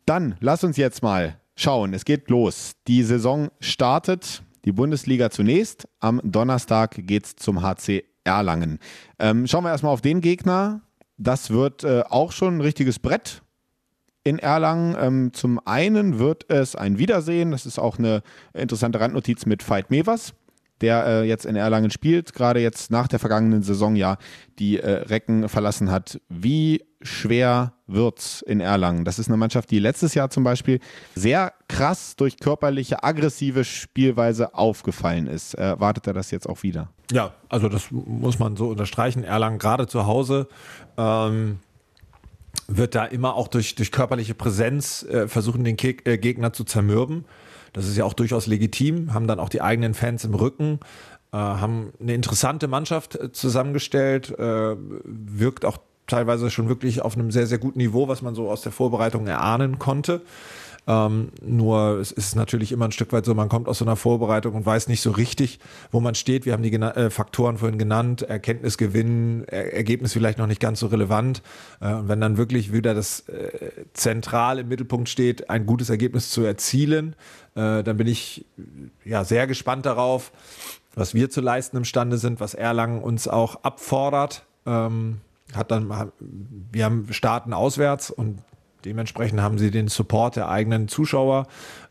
Dann lass uns jetzt mal schauen, es geht los. Die Saison startet, die Bundesliga zunächst. Am Donnerstag geht es zum HC Erlangen. Ähm, schauen wir erstmal auf den Gegner. Das wird äh, auch schon ein richtiges Brett in Erlangen. Ähm, zum einen wird es ein Wiedersehen, das ist auch eine interessante Randnotiz mit Veit Mevers, der äh, jetzt in Erlangen spielt, gerade jetzt nach der vergangenen Saison ja die äh, Recken verlassen hat. Wie schwer wird's in Erlangen? Das ist eine Mannschaft, die letztes Jahr zum Beispiel sehr krass durch körperliche, aggressive Spielweise aufgefallen ist. Erwartet er das jetzt auch wieder? Ja, also das muss man so unterstreichen. Erlangen gerade zu Hause. Ähm wird da immer auch durch, durch körperliche Präsenz äh, versuchen, den Ke äh, Gegner zu zermürben. Das ist ja auch durchaus legitim, haben dann auch die eigenen Fans im Rücken, äh, haben eine interessante Mannschaft äh, zusammengestellt, äh, wirkt auch teilweise schon wirklich auf einem sehr, sehr guten Niveau, was man so aus der Vorbereitung erahnen konnte. Ähm, nur es ist natürlich immer ein Stück weit so, man kommt aus so einer Vorbereitung und weiß nicht so richtig, wo man steht. Wir haben die äh, Faktoren vorhin genannt, Erkenntnisgewinn, er Ergebnis vielleicht noch nicht ganz so relevant. Äh, und wenn dann wirklich wieder das äh, zentral im Mittelpunkt steht, ein gutes Ergebnis zu erzielen, äh, dann bin ich ja sehr gespannt darauf, was wir zu leisten imstande sind, was Erlangen uns auch abfordert. Ähm, hat dann, wir haben starten auswärts und Dementsprechend haben sie den Support der eigenen Zuschauer,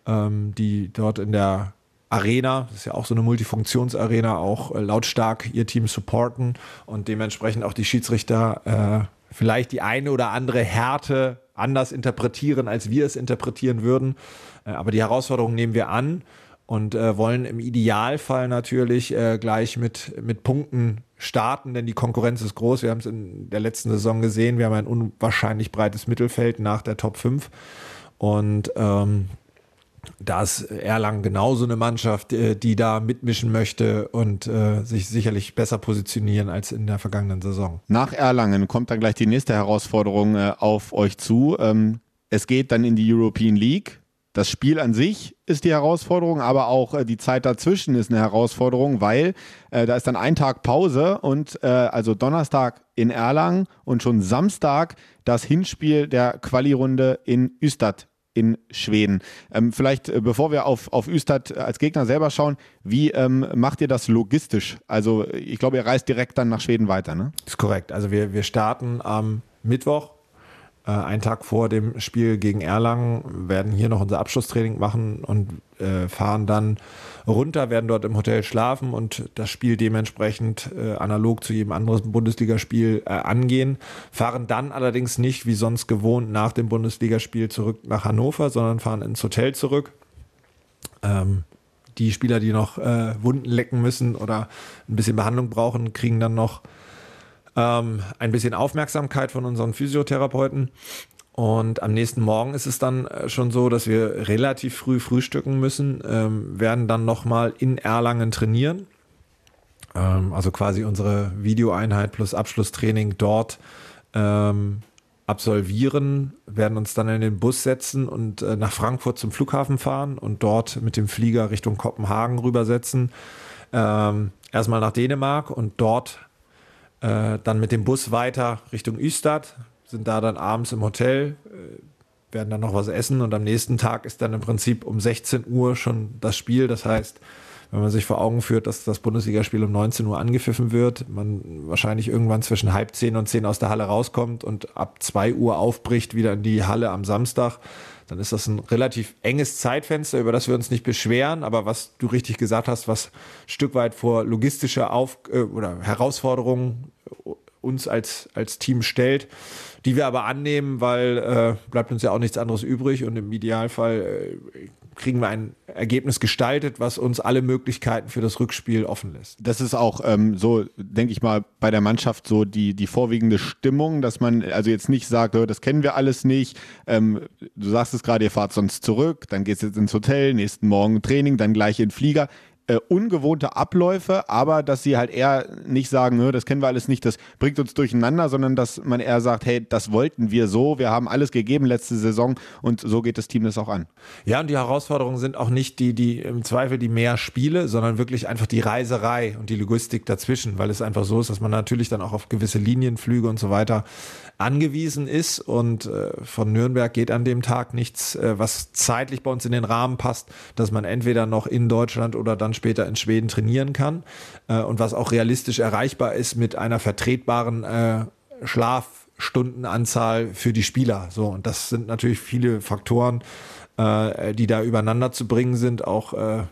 ähm, die dort in der Arena, das ist ja auch so eine Multifunktionsarena, auch äh, lautstark ihr Team supporten und dementsprechend auch die Schiedsrichter äh, vielleicht die eine oder andere Härte anders interpretieren, als wir es interpretieren würden. Äh, aber die Herausforderung nehmen wir an und äh, wollen im Idealfall natürlich äh, gleich mit, mit Punkten starten, denn die Konkurrenz ist groß. Wir haben es in der letzten Saison gesehen. Wir haben ein unwahrscheinlich breites Mittelfeld nach der Top 5. Und ähm, da ist Erlangen genauso eine Mannschaft, äh, die da mitmischen möchte und äh, sich sicherlich besser positionieren als in der vergangenen Saison. Nach Erlangen kommt dann gleich die nächste Herausforderung äh, auf euch zu. Ähm, es geht dann in die European League. Das Spiel an sich ist die Herausforderung, aber auch äh, die Zeit dazwischen ist eine Herausforderung, weil äh, da ist dann ein Tag Pause und äh, also Donnerstag in Erlangen und schon Samstag das Hinspiel der Quali-Runde in Ystad in Schweden. Ähm, vielleicht, äh, bevor wir auf, auf Ystad als Gegner selber schauen, wie ähm, macht ihr das logistisch? Also ich glaube, ihr reist direkt dann nach Schweden weiter, ne? Das ist korrekt. Also wir, wir starten am Mittwoch äh, einen Tag vor dem Spiel gegen Erlangen, werden hier noch unser Abschlusstraining machen und äh, fahren dann runter, werden dort im Hotel schlafen und das Spiel dementsprechend äh, analog zu jedem anderen Bundesligaspiel äh, angehen. Fahren dann allerdings nicht wie sonst gewohnt nach dem Bundesligaspiel zurück nach Hannover, sondern fahren ins Hotel zurück Ähm, die Spieler, die noch äh, Wunden lecken müssen oder ein bisschen Behandlung brauchen, kriegen dann noch ähm, ein bisschen Aufmerksamkeit von unseren Physiotherapeuten. Und am nächsten Morgen ist es dann äh, schon so, dass wir relativ früh frühstücken müssen, ähm, werden dann nochmal in Erlangen trainieren. Ähm, also quasi unsere Videoeinheit plus Abschlusstraining dort ähm, absolvieren, werden uns dann in den Bus setzen und äh, nach Frankfurt zum Flughafen fahren und dort mit dem Flieger Richtung Kopenhagen rübersetzen. Ähm, erstmal nach Dänemark und dort äh, dann mit dem Bus weiter Richtung Ystad, sind da dann abends im Hotel, äh, werden dann noch was essen und am nächsten Tag ist dann im Prinzip um 16 Uhr schon das Spiel. Das heißt, wenn man sich vor Augen führt, dass das Bundesligaspiel um 19 Uhr angepfiffen wird, man wahrscheinlich irgendwann zwischen halb zehn und zehn aus der Halle rauskommt und ab zwei Uhr aufbricht wieder in die Halle am Samstag, dann ist das ein relativ enges Zeitfenster, über das wir uns nicht beschweren, aber was du richtig gesagt hast, was ein Stück weit vor logistische Auf äh, oder Herausforderungen uns als, als Team stellt, die wir aber annehmen, weil äh, bleibt uns ja auch nichts anderes übrig. Und im Idealfall äh, kriegen wir ein Ergebnis gestaltet, was uns alle Möglichkeiten für das Rückspiel offen lässt. Das ist auch ähm, so, denke ich mal, bei der Mannschaft so die, die vorwiegende Stimmung, dass man also jetzt nicht sagt, das kennen wir alles nicht. Ähm, du sagst es gerade, ihr fahrt sonst zurück, dann geht es jetzt ins Hotel, nächsten Morgen Training, dann gleich in den Flieger äh, ungewohnte Abläufe, aber dass sie halt eher nicht sagen, das kennen wir alles nicht, das bringt uns durcheinander, sondern dass man eher sagt, hey, das wollten wir so, wir haben alles gegeben letzte Saison und so geht das Team das auch an. Ja, und die Herausforderungen sind auch nicht die, die im Zweifel die mehr Spiele, sondern wirklich einfach die Reiserei und die Logistik dazwischen, weil es einfach so ist, dass man natürlich dann auch auf gewisse Linienflüge und so weiter angewiesen ist und äh, von Nürnberg geht an dem Tag nichts, äh, was zeitlich bei uns in den Rahmen passt, dass man entweder noch in Deutschland oder dann später in Schweden trainieren kann äh, und was auch realistisch erreichbar ist mit einer vertretbaren äh, Schlafstundenanzahl für die Spieler. So und das sind natürlich viele Faktoren, äh, die da übereinander zu bringen sind. Auch äh,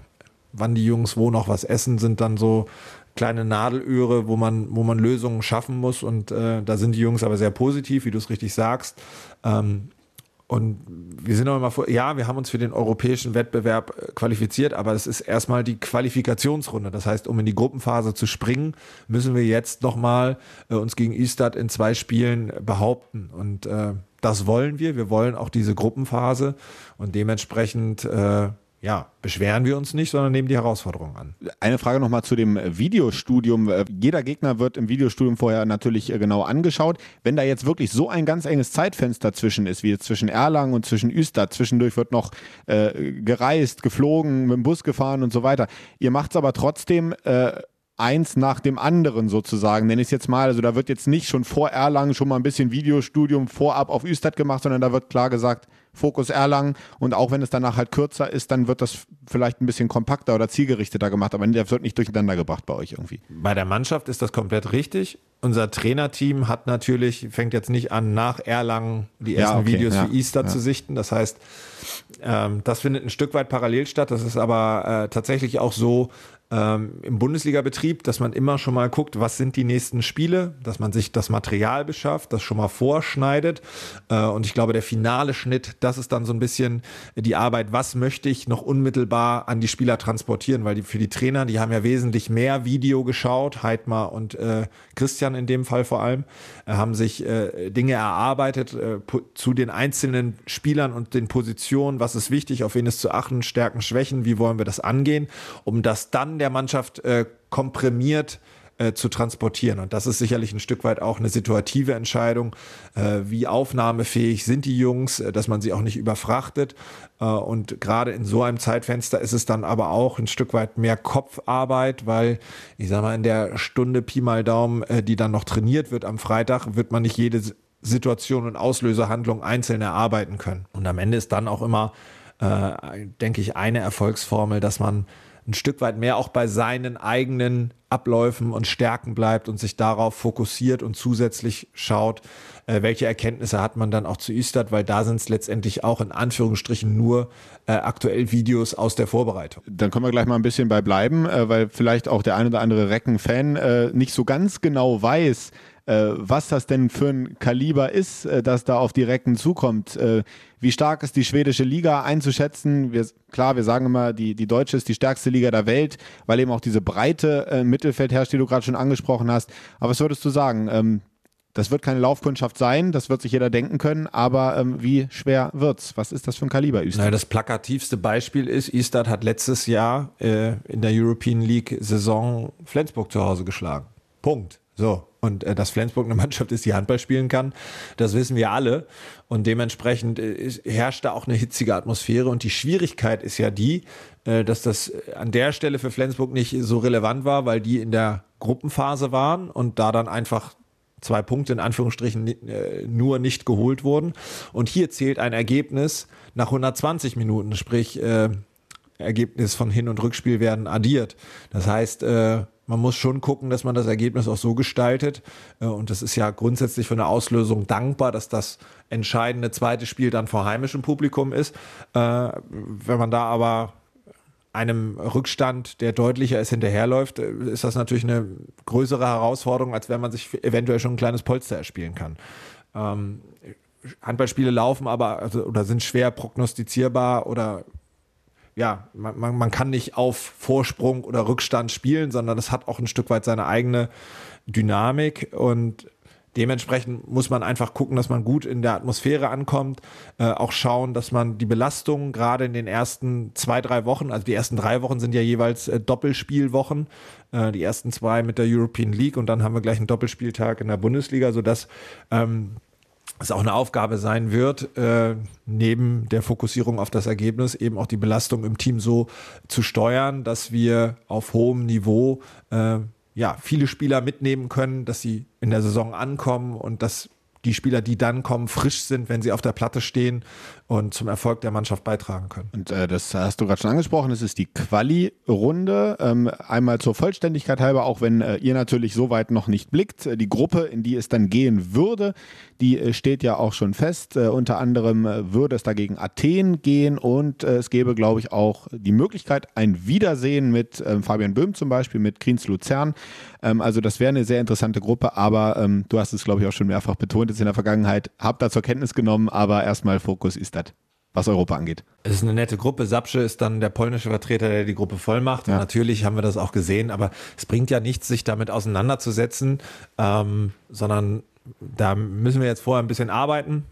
wann die Jungs wo noch was essen, sind dann so kleine Nadelöhre, wo man, wo man Lösungen schaffen muss. Und äh, da sind die Jungs aber sehr positiv, wie du es richtig sagst. Ähm, und wir sind auch immer vor, ja, wir haben uns für den europäischen Wettbewerb äh, qualifiziert, aber es ist erstmal die Qualifikationsrunde. Das heißt, um in die Gruppenphase zu springen, müssen wir jetzt nochmal äh, uns gegen Istad in zwei Spielen behaupten. Und äh, das wollen wir. Wir wollen auch diese Gruppenphase und dementsprechend äh, ja, beschweren wir uns nicht, sondern nehmen die Herausforderungen an. Eine Frage nochmal zu dem Videostudium. Jeder Gegner wird im Videostudium vorher natürlich äh, genau angeschaut. Wenn da jetzt wirklich so ein ganz enges Zeitfenster zwischen ist, wie zwischen Erlangen und zwischen Üster, zwischendurch wird noch äh, gereist, geflogen, mit dem Bus gefahren und so weiter. Ihr macht es aber trotzdem äh, eins nach dem anderen sozusagen, nenne ich es jetzt mal. Also da wird jetzt nicht schon vor Erlangen schon mal ein bisschen Videostudium vorab auf Üstad gemacht, sondern da wird klar gesagt, Fokus Erlangen und auch wenn es danach halt kürzer ist, dann wird das vielleicht ein bisschen kompakter oder zielgerichteter gemacht, aber der wird nicht durcheinander gebracht bei euch irgendwie. Bei der Mannschaft ist das komplett richtig. Unser Trainerteam hat natürlich, fängt jetzt nicht an, nach Erlangen die ersten ja, okay, Videos ja, für Easter ja. zu sichten. Das heißt, ähm, das findet ein Stück weit parallel statt. Das ist aber äh, tatsächlich auch so, ähm, im Bundesliga-Betrieb, dass man immer schon mal guckt, was sind die nächsten Spiele, dass man sich das Material beschafft, das schon mal vorschneidet. Äh, und ich glaube, der finale Schnitt, das ist dann so ein bisschen die Arbeit, was möchte ich noch unmittelbar an die Spieler transportieren, weil die für die Trainer, die haben ja wesentlich mehr Video geschaut, Heidmar und äh, Christian in dem Fall vor allem, äh, haben sich äh, Dinge erarbeitet äh, zu den einzelnen Spielern und den Positionen, was ist wichtig, auf wen ist zu achten, Stärken, Schwächen, wie wollen wir das angehen, um das dann der Mannschaft äh, komprimiert äh, zu transportieren. Und das ist sicherlich ein Stück weit auch eine situative Entscheidung, äh, wie aufnahmefähig sind die Jungs, äh, dass man sie auch nicht überfrachtet. Und gerade in so einem Zeitfenster ist es dann aber auch ein Stück weit mehr Kopfarbeit, weil ich sag mal, in der Stunde Pi mal Daumen, die dann noch trainiert wird am Freitag, wird man nicht jede Situation und Auslösehandlung einzeln erarbeiten können. Und am Ende ist dann auch immer, denke ich, eine Erfolgsformel, dass man ein Stück weit mehr auch bei seinen eigenen Abläufen und Stärken bleibt und sich darauf fokussiert und zusätzlich schaut, äh, welche Erkenntnisse hat man dann auch zu Istad, weil da sind es letztendlich auch in Anführungsstrichen nur äh, aktuell Videos aus der Vorbereitung. Dann können wir gleich mal ein bisschen bei bleiben, äh, weil vielleicht auch der ein oder andere Recken-Fan äh, nicht so ganz genau weiß, äh, was das denn für ein Kaliber ist, äh, das da auf die Recken zukommt. Äh, wie stark ist die schwedische Liga einzuschätzen? Wir, klar, wir sagen immer, die, die deutsche ist die stärkste Liga der Welt, weil eben auch diese Breite äh, im Mittelfeld herrscht, die du gerade schon angesprochen hast. Aber was würdest du sagen? Ähm, das wird keine Laufkundschaft sein, das wird sich jeder denken können, aber ähm, wie schwer wird's? Was ist das für ein Kaliber, Üstad? Naja, das plakativste Beispiel ist, Istad hat letztes Jahr äh, in der European League Saison Flensburg zu Hause geschlagen. Punkt. So. Und äh, dass Flensburg eine Mannschaft ist, die Handball spielen kann, das wissen wir alle. Und dementsprechend äh, herrscht da auch eine hitzige Atmosphäre. Und die Schwierigkeit ist ja die, äh, dass das an der Stelle für Flensburg nicht so relevant war, weil die in der Gruppenphase waren und da dann einfach zwei Punkte in Anführungsstrichen äh, nur nicht geholt wurden. Und hier zählt ein Ergebnis nach 120 Minuten, sprich äh, Ergebnis von Hin- und Rückspiel werden addiert. Das heißt, äh, man muss schon gucken, dass man das Ergebnis auch so gestaltet. Äh, und das ist ja grundsätzlich von der Auslösung dankbar, dass das entscheidende zweite Spiel dann vor heimischem Publikum ist. Äh, wenn man da aber einem Rückstand, der deutlicher ist, hinterherläuft, äh, ist das natürlich eine größere Herausforderung, als wenn man sich eventuell schon ein kleines Polster erspielen kann. Ähm, Handballspiele laufen aber also, oder sind schwer prognostizierbar oder ja, man, man, man kann nicht auf Vorsprung oder Rückstand spielen, sondern das hat auch ein Stück weit seine eigene Dynamik und Dementsprechend muss man einfach gucken, dass man gut in der Atmosphäre ankommt, äh, auch schauen, dass man die Belastung gerade in den ersten zwei, drei Wochen, also die ersten drei Wochen sind ja jeweils äh, Doppelspielwochen, äh, die ersten zwei mit der European League und dann haben wir gleich einen Doppelspieltag in der Bundesliga, sodass ähm, es auch eine Aufgabe sein wird, äh, neben der Fokussierung auf das Ergebnis eben auch die Belastung im Team so zu steuern, dass wir auf hohem Niveau äh, ja, viele Spieler mitnehmen können, dass sie in der Saison ankommen und dass die Spieler, die dann kommen, frisch sind, wenn sie auf der Platte stehen und zum Erfolg der Mannschaft beitragen können. Und äh, das hast du gerade schon angesprochen, es ist die Quali-Runde. Ähm, einmal zur Vollständigkeit halber, auch wenn äh, ihr natürlich so weit noch nicht blickt. Äh, die Gruppe, in die es dann gehen würde, die äh, steht ja auch schon fest. Äh, unter anderem äh, würde es dagegen Athen gehen und es gäbe, glaube ich, auch die Möglichkeit, ein Wiedersehen mit ähm, Fabian Böhm zum Beispiel, mit Kriens Luzern. Ähm, also das wäre eine sehr interessante Gruppe, aber ähm, du hast es, glaube ich, auch schon mehrfach betont jetzt in der Vergangenheit. Hab da zur Kenntnis genommen, aber erstmal Fokus ist das was Europa angeht. Es ist eine nette Gruppe. Sapsche ist dann der polnische Vertreter, der die Gruppe voll macht. Ja. Und natürlich haben wir das auch gesehen, aber es bringt ja nichts, sich damit auseinanderzusetzen, ähm, sondern da müssen wir jetzt vorher ein bisschen arbeiten.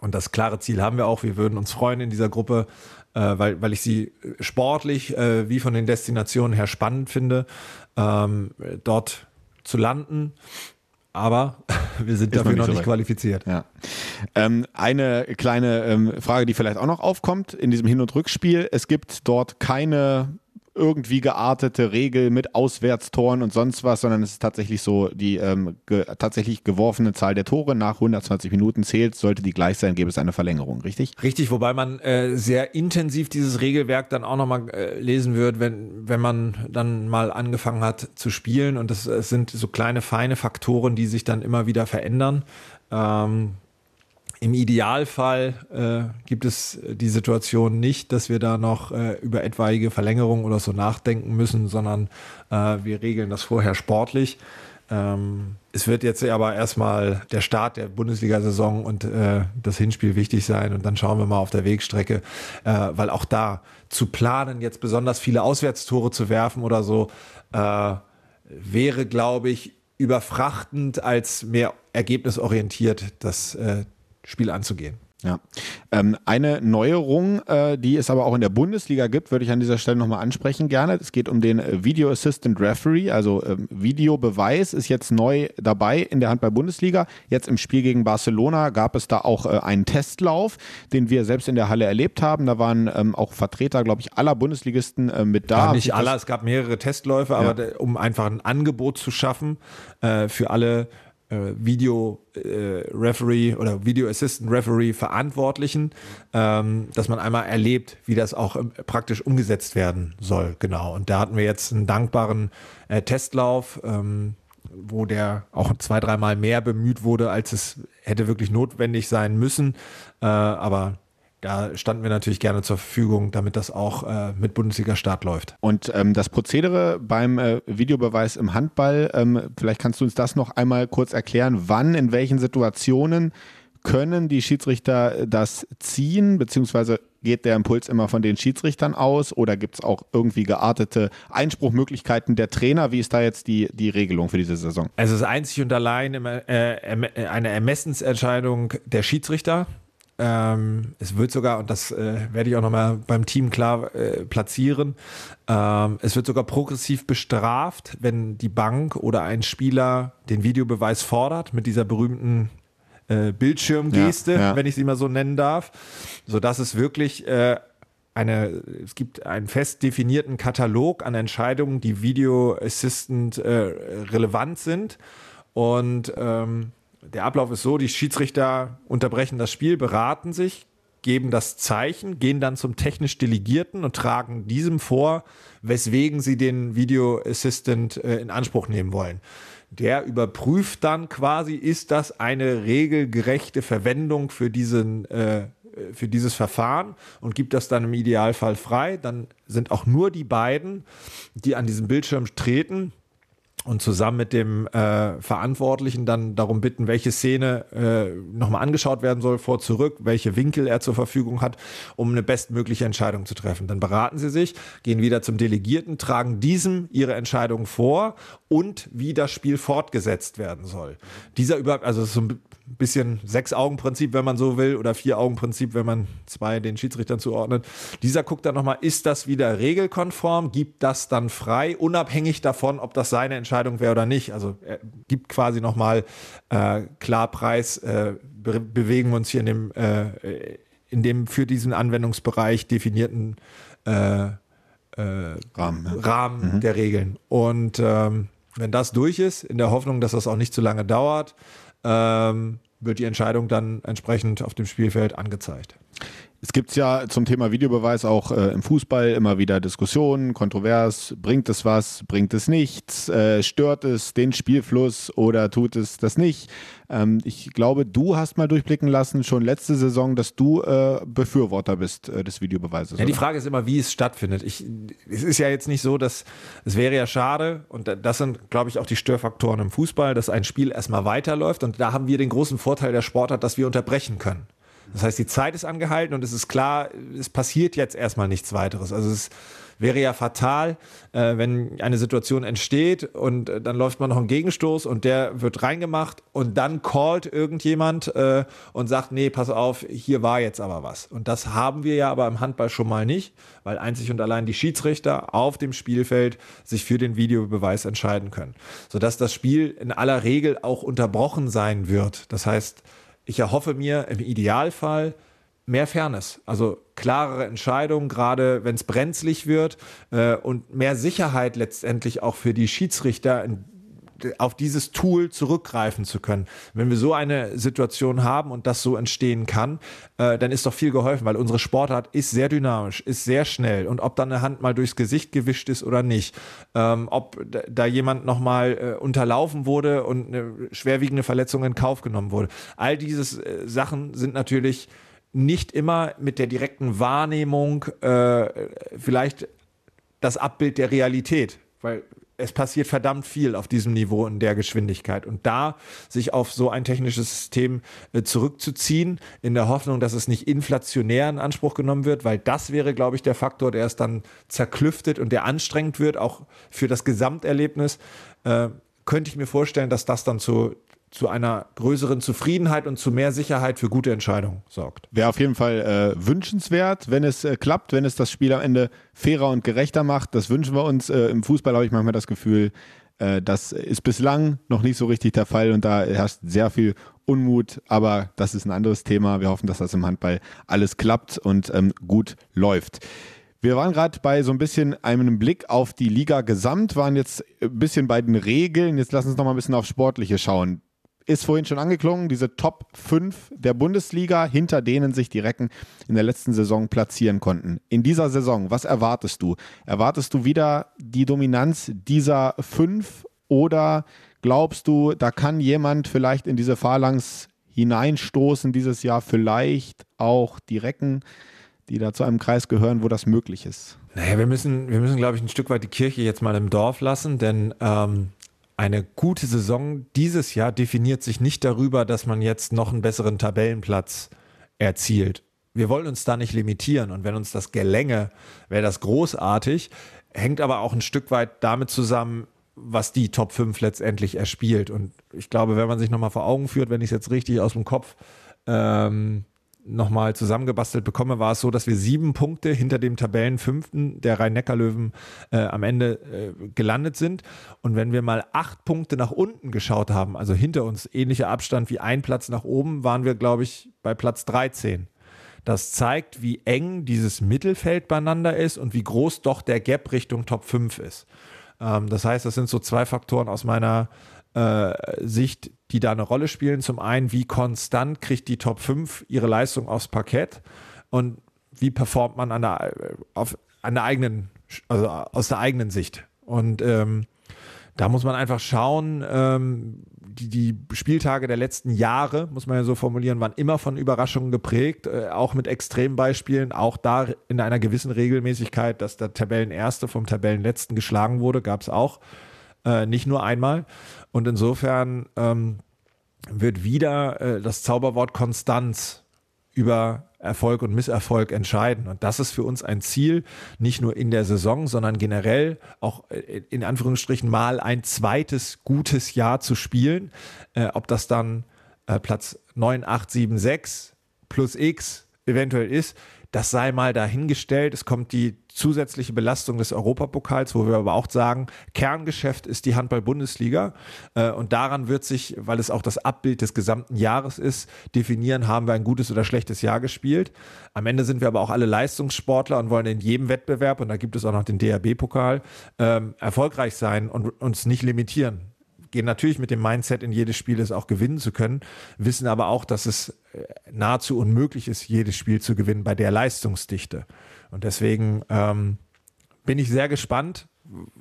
Und das klare Ziel haben wir auch. Wir würden uns freuen in dieser Gruppe, äh, weil, weil ich sie sportlich äh, wie von den Destinationen her spannend finde, ähm, dort zu landen. Aber wir sind dafür noch nicht, noch nicht qualifiziert. Ja. Ähm, eine kleine ähm, Frage, die vielleicht auch noch aufkommt in diesem Hin- und Rückspiel. Es gibt dort keine irgendwie geartete Regel mit Auswärtstoren und sonst was, sondern es ist tatsächlich so, die ähm, ge tatsächlich geworfene Zahl der Tore nach 120 Minuten zählt, sollte die gleich sein, gäbe es eine Verlängerung, richtig? Richtig, wobei man äh, sehr intensiv dieses Regelwerk dann auch nochmal äh, lesen wird, wenn, wenn man dann mal angefangen hat zu spielen und das, das sind so kleine, feine Faktoren, die sich dann immer wieder verändern. Ähm, im Idealfall äh, gibt es die Situation nicht, dass wir da noch äh, über etwaige Verlängerungen oder so nachdenken müssen, sondern äh, wir regeln das vorher sportlich. Ähm, es wird jetzt aber erstmal der Start der Bundesliga-Saison und äh, das Hinspiel wichtig sein und dann schauen wir mal auf der Wegstrecke, äh, weil auch da zu planen, jetzt besonders viele Auswärtstore zu werfen oder so, äh, wäre, glaube ich, überfrachtend als mehr ergebnisorientiert das Spiel anzugehen. Ja. Ähm, eine Neuerung, äh, die es aber auch in der Bundesliga gibt, würde ich an dieser Stelle nochmal ansprechen gerne. Es geht um den äh, Video Assistant Referee, also ähm, Videobeweis ist jetzt neu dabei in der Handball-Bundesliga. Jetzt im Spiel gegen Barcelona gab es da auch äh, einen Testlauf, den wir selbst in der Halle erlebt haben. Da waren ähm, auch Vertreter, glaube ich, aller Bundesligisten äh, mit da. Ja, nicht aller, es gab mehrere Testläufe, ja. aber um einfach ein Angebot zu schaffen äh, für alle Video äh, Referee oder Video Assistant Referee Verantwortlichen, ähm, dass man einmal erlebt, wie das auch ähm, praktisch umgesetzt werden soll. Genau. Und da hatten wir jetzt einen dankbaren äh, Testlauf, ähm, wo der auch zwei, dreimal mehr bemüht wurde, als es hätte wirklich notwendig sein müssen. Äh, aber da standen wir natürlich gerne zur Verfügung, damit das auch äh, mit Bundesliga-Start läuft. Und ähm, das Prozedere beim äh, Videobeweis im Handball, ähm, vielleicht kannst du uns das noch einmal kurz erklären, wann, in welchen Situationen können die Schiedsrichter das ziehen, beziehungsweise geht der Impuls immer von den Schiedsrichtern aus oder gibt es auch irgendwie geartete Einspruchmöglichkeiten der Trainer? Wie ist da jetzt die, die Regelung für diese Saison? Es ist einzig und allein äh, eine Ermessensentscheidung der Schiedsrichter. Ähm, es wird sogar, und das äh, werde ich auch nochmal beim Team klar äh, platzieren, ähm, es wird sogar progressiv bestraft, wenn die Bank oder ein Spieler den Videobeweis fordert mit dieser berühmten äh, Bildschirmgeste, ja, ja. wenn ich sie mal so nennen darf, sodass es wirklich äh, eine, es gibt einen fest definierten Katalog an Entscheidungen, die Video Assistant äh, relevant sind. Und ähm, der Ablauf ist so, die Schiedsrichter unterbrechen das Spiel, beraten sich, geben das Zeichen, gehen dann zum technisch Delegierten und tragen diesem vor, weswegen sie den Video Assistant äh, in Anspruch nehmen wollen. Der überprüft dann quasi, ist das eine regelgerechte Verwendung für diesen äh, für dieses Verfahren und gibt das dann im Idealfall frei. Dann sind auch nur die beiden, die an diesem Bildschirm treten, und zusammen mit dem äh, Verantwortlichen dann darum bitten, welche Szene äh, nochmal angeschaut werden soll, vor, zurück, welche Winkel er zur Verfügung hat, um eine bestmögliche Entscheidung zu treffen. Dann beraten sie sich, gehen wieder zum Delegierten, tragen diesem ihre Entscheidung vor und wie das Spiel fortgesetzt werden soll. Dieser über, also so ein bisschen Sechs-Augen-Prinzip, wenn man so will, oder Vier-Augen-Prinzip, wenn man zwei den Schiedsrichtern zuordnet. Dieser guckt dann nochmal, ist das wieder regelkonform, gibt das dann frei, unabhängig davon, ob das seine Entscheidung wäre oder nicht. Also er gibt quasi nochmal äh, Klarpreis, äh, be bewegen wir uns hier in dem, äh, in dem für diesen Anwendungsbereich definierten äh, äh, Rahmen, ja. Rahmen mhm. der Regeln. Und ähm, wenn das durch ist, in der Hoffnung, dass das auch nicht zu lange dauert, ähm, wird die Entscheidung dann entsprechend auf dem Spielfeld angezeigt. Es gibt ja zum Thema Videobeweis auch äh, im Fußball immer wieder Diskussionen, kontrovers, bringt es was, bringt es nichts, äh, stört es den Spielfluss oder tut es das nicht. Ähm, ich glaube, du hast mal durchblicken lassen, schon letzte Saison, dass du äh, Befürworter bist äh, des Videobeweises. Ja, die Frage ist immer, wie es stattfindet. Ich, es ist ja jetzt nicht so, dass es wäre ja schade und das sind, glaube ich, auch die Störfaktoren im Fußball, dass ein Spiel erstmal weiterläuft und da haben wir den großen Vorteil der Sportart, dass wir unterbrechen können. Das heißt, die Zeit ist angehalten und es ist klar, es passiert jetzt erstmal nichts weiteres. Also es wäre ja fatal, äh, wenn eine Situation entsteht und äh, dann läuft man noch einen Gegenstoß und der wird reingemacht und dann callt irgendjemand äh, und sagt, nee, pass auf, hier war jetzt aber was. Und das haben wir ja aber im Handball schon mal nicht, weil einzig und allein die Schiedsrichter auf dem Spielfeld sich für den Videobeweis entscheiden können. Sodass das Spiel in aller Regel auch unterbrochen sein wird. Das heißt, ich erhoffe mir im Idealfall mehr Fairness, also klarere Entscheidungen, gerade wenn es brenzlig wird äh, und mehr Sicherheit letztendlich auch für die Schiedsrichter auf dieses Tool zurückgreifen zu können. Wenn wir so eine Situation haben und das so entstehen kann, äh, dann ist doch viel geholfen, weil unsere Sportart ist sehr dynamisch, ist sehr schnell und ob dann eine Hand mal durchs Gesicht gewischt ist oder nicht, ähm, ob da jemand nochmal äh, unterlaufen wurde und eine schwerwiegende Verletzung in Kauf genommen wurde. All diese äh, Sachen sind natürlich nicht immer mit der direkten Wahrnehmung äh, vielleicht das Abbild der Realität. Weil es passiert verdammt viel auf diesem Niveau in der Geschwindigkeit. Und da sich auf so ein technisches System äh, zurückzuziehen, in der Hoffnung, dass es nicht inflationär in Anspruch genommen wird, weil das wäre, glaube ich, der Faktor, der es dann zerklüftet und der anstrengend wird, auch für das Gesamterlebnis, äh, könnte ich mir vorstellen, dass das dann zu zu einer größeren Zufriedenheit und zu mehr Sicherheit für gute Entscheidungen sorgt. Wäre auf jeden Fall äh, wünschenswert, wenn es äh, klappt, wenn es das Spiel am Ende fairer und gerechter macht. Das wünschen wir uns. Äh, Im Fußball habe ich manchmal das Gefühl, äh, das ist bislang noch nicht so richtig der Fall und da herrscht sehr viel Unmut, aber das ist ein anderes Thema. Wir hoffen, dass das im Handball alles klappt und ähm, gut läuft. Wir waren gerade bei so ein bisschen einem Blick auf die Liga gesamt, waren jetzt ein bisschen bei den Regeln. Jetzt lass uns noch mal ein bisschen auf Sportliche schauen ist vorhin schon angeklungen, diese Top 5 der Bundesliga, hinter denen sich die Recken in der letzten Saison platzieren konnten. In dieser Saison, was erwartest du? Erwartest du wieder die Dominanz dieser fünf oder glaubst du, da kann jemand vielleicht in diese Phalanx hineinstoßen dieses Jahr, vielleicht auch die Recken, die da zu einem Kreis gehören, wo das möglich ist? Naja, wir müssen, wir müssen, glaube ich, ein Stück weit die Kirche jetzt mal im Dorf lassen, denn ähm, eine gute Saison dieses Jahr definiert sich nicht darüber, dass man jetzt noch einen besseren Tabellenplatz erzielt. Wir wollen uns da nicht limitieren und wenn uns das gelänge, wäre das großartig, hängt aber auch ein Stück weit damit zusammen, was die Top 5 letztendlich erspielt. Und ich glaube, wenn man sich nochmal vor Augen führt, wenn ich es jetzt richtig aus dem Kopf ähm, nochmal zusammengebastelt bekomme, war es so, dass wir sieben Punkte hinter dem Tabellenfünften der Rhein-Neckar-Löwen äh, am Ende äh, gelandet sind. Und wenn wir mal acht Punkte nach unten geschaut haben, also hinter uns ähnlicher Abstand wie ein Platz nach oben, waren wir, glaube ich, bei Platz 13. Das zeigt, wie eng dieses Mittelfeld beieinander ist und wie groß doch der Gap Richtung Top 5 ist. Ähm, das heißt, das sind so zwei Faktoren aus meiner äh, Sicht, die da eine Rolle spielen. Zum einen, wie konstant kriegt die Top 5 ihre Leistung aufs Parkett und wie performt man an der, auf, an der eigenen, also aus der eigenen Sicht. Und ähm, da muss man einfach schauen, ähm, die, die Spieltage der letzten Jahre, muss man ja so formulieren, waren immer von Überraschungen geprägt, äh, auch mit Extrembeispielen, auch da in einer gewissen Regelmäßigkeit, dass der Tabellenerste vom Tabellenletzten geschlagen wurde, gab es auch äh, nicht nur einmal. Und insofern ähm, wird wieder äh, das Zauberwort Konstanz über Erfolg und Misserfolg entscheiden. Und das ist für uns ein Ziel, nicht nur in der Saison, sondern generell auch äh, in Anführungsstrichen mal ein zweites gutes Jahr zu spielen. Äh, ob das dann äh, Platz 9, 8, 7, 6 plus X eventuell ist, das sei mal dahingestellt. Es kommt die zusätzliche Belastung des Europapokals, wo wir aber auch sagen, Kerngeschäft ist die Handball-Bundesliga. Äh, und daran wird sich, weil es auch das Abbild des gesamten Jahres ist, definieren, haben wir ein gutes oder schlechtes Jahr gespielt. Am Ende sind wir aber auch alle Leistungssportler und wollen in jedem Wettbewerb, und da gibt es auch noch den DRB-Pokal, ähm, erfolgreich sein und uns nicht limitieren gehen natürlich mit dem Mindset in jedes Spiel, es auch gewinnen zu können, wissen aber auch, dass es äh, nahezu unmöglich ist, jedes Spiel zu gewinnen bei der Leistungsdichte. Und deswegen ähm, bin ich sehr gespannt,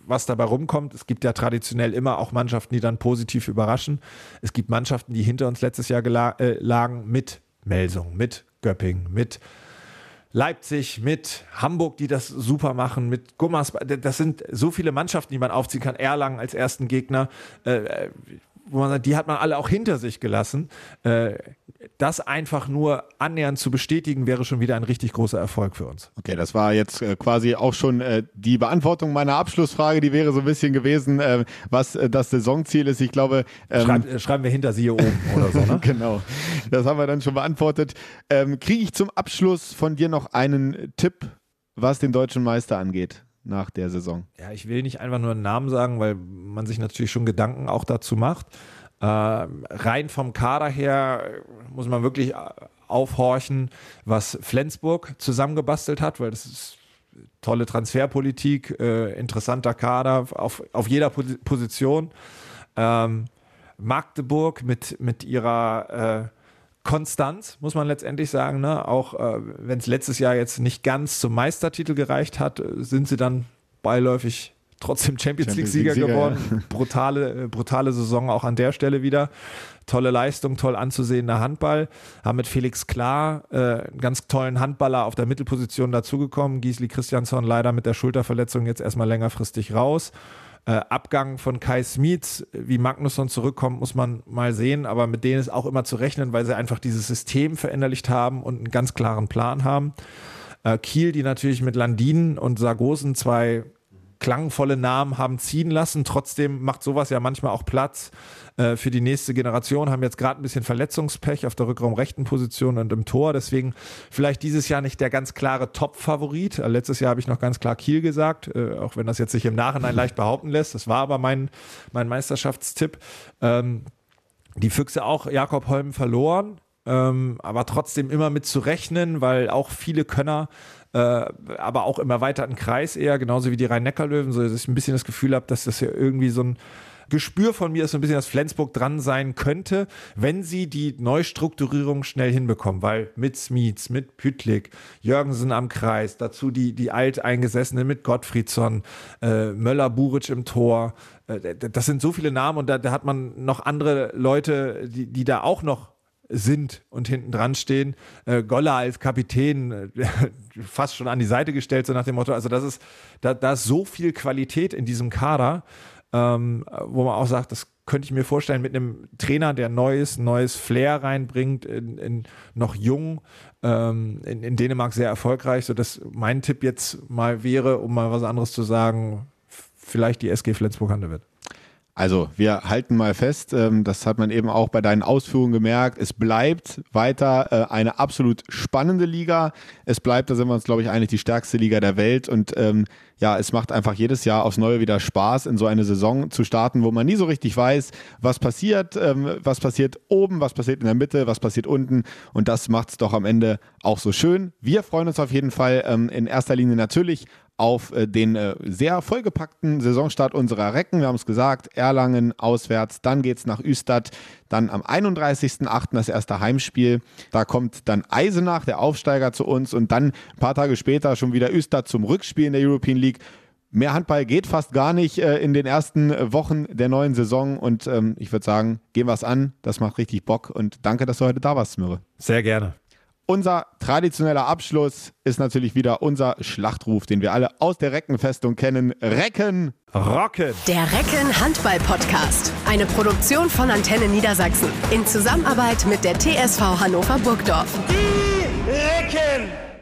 was dabei rumkommt. Es gibt ja traditionell immer auch Mannschaften, die dann positiv überraschen. Es gibt Mannschaften, die hinter uns letztes Jahr äh, lagen mit Melsung, mit Göpping, mit Leipzig, mit Hamburg, die das super machen, mit Gummers. Das sind so viele Mannschaften, die man aufziehen kann. Erlangen als ersten Gegner. Äh, wo man sagt, die hat man alle auch hinter sich gelassen. Äh, das einfach nur annähernd zu bestätigen, wäre schon wieder ein richtig großer Erfolg für uns. Okay, das war jetzt äh, quasi auch schon äh, die Beantwortung meiner Abschlussfrage. Die wäre so ein bisschen gewesen, äh, was das Saisonziel ist. Ich glaube. Ähm, Schreib, äh, schreiben wir hinter Sie oben oder so, ne? genau. Das haben wir dann schon beantwortet. Ähm, Kriege ich zum Abschluss von dir noch einen Tipp, was den deutschen Meister angeht? nach der Saison. Ja, ich will nicht einfach nur einen Namen sagen, weil man sich natürlich schon Gedanken auch dazu macht. Äh, rein vom Kader her muss man wirklich aufhorchen, was Flensburg zusammengebastelt hat, weil das ist tolle Transferpolitik, äh, interessanter Kader auf, auf jeder Position. Ähm, Magdeburg mit, mit ihrer äh, Konstanz, muss man letztendlich sagen. Ne? Auch äh, wenn es letztes Jahr jetzt nicht ganz zum Meistertitel gereicht hat, sind sie dann beiläufig trotzdem Champions, League-Sieger League geworden. Ja. Brutale, äh, brutale Saison auch an der Stelle wieder. Tolle Leistung, toll anzusehender Handball. Haben mit Felix Klar äh, einen ganz tollen Handballer auf der Mittelposition dazugekommen. Gisli Christiansson leider mit der Schulterverletzung jetzt erstmal längerfristig raus. Äh, Abgang von Kai Smith, wie Magnusson zurückkommt, muss man mal sehen, aber mit denen ist auch immer zu rechnen, weil sie einfach dieses System verinnerlicht haben und einen ganz klaren Plan haben. Äh, Kiel, die natürlich mit Landin und Sargosen zwei klangvolle Namen haben ziehen lassen. Trotzdem macht sowas ja manchmal auch Platz äh, für die nächste Generation. Haben jetzt gerade ein bisschen Verletzungspech auf der Rückraumrechten Position und im Tor. Deswegen vielleicht dieses Jahr nicht der ganz klare Top-Favorit. Äh, letztes Jahr habe ich noch ganz klar Kiel gesagt, äh, auch wenn das jetzt sich im Nachhinein leicht behaupten lässt. Das war aber mein, mein Meisterschaftstipp. Ähm, die Füchse auch Jakob Holm verloren. Ähm, aber trotzdem immer mit zu rechnen, weil auch viele Könner äh, aber auch im erweiterten Kreis eher, genauso wie die Rhein-Neckar-Löwen, so dass ich ein bisschen das Gefühl habe, dass das ja irgendwie so ein Gespür von mir ist so ein bisschen, dass Flensburg dran sein könnte, wenn sie die Neustrukturierung schnell hinbekommen, weil mit Smits, mit Pütlik, Jürgensen am Kreis, dazu die, die Alteingesessenen mit Gottfriedsson, äh, Möller-Buric im Tor, äh, das sind so viele Namen und da, da, hat man noch andere Leute, die, die da auch noch sind und hinten dran stehen. Äh, Golla als Kapitän äh, fast schon an die Seite gestellt, so nach dem Motto, also das ist, da, da ist so viel Qualität in diesem Kader, ähm, wo man auch sagt, das könnte ich mir vorstellen, mit einem Trainer, der neues, neues Flair reinbringt, in, in noch jung, ähm, in, in, Dänemark sehr erfolgreich, sodass mein Tipp jetzt mal wäre, um mal was anderes zu sagen, vielleicht die SG Flensburg-Handewitt. Also wir halten mal fest, ähm, das hat man eben auch bei deinen Ausführungen gemerkt, es bleibt weiter äh, eine absolut spannende Liga. Es bleibt, da sind wir uns, glaube ich, eigentlich die stärkste Liga der Welt. Und ähm, ja, es macht einfach jedes Jahr aufs Neue wieder Spaß, in so eine Saison zu starten, wo man nie so richtig weiß, was passiert, ähm, was passiert oben, was passiert in der Mitte, was passiert unten. Und das macht es doch am Ende auch so schön. Wir freuen uns auf jeden Fall ähm, in erster Linie natürlich auf äh, den äh, sehr vollgepackten Saisonstart unserer Recken. Wir haben es gesagt, Erlangen auswärts, dann geht es nach Üstad, dann am 31.08. das erste Heimspiel. Da kommt dann Eisenach, der Aufsteiger, zu uns und dann ein paar Tage später schon wieder Üstad zum Rückspiel in der European League. Mehr Handball geht fast gar nicht äh, in den ersten Wochen der neuen Saison und ähm, ich würde sagen, gehen wir es an. Das macht richtig Bock und danke, dass du heute da warst, Smürre. Sehr gerne. Unser traditioneller Abschluss ist natürlich wieder unser Schlachtruf, den wir alle aus der Reckenfestung kennen. Recken! Rocken! Der Recken Handball Podcast. Eine Produktion von Antenne Niedersachsen. In Zusammenarbeit mit der TSV Hannover Burgdorf. Die Recken!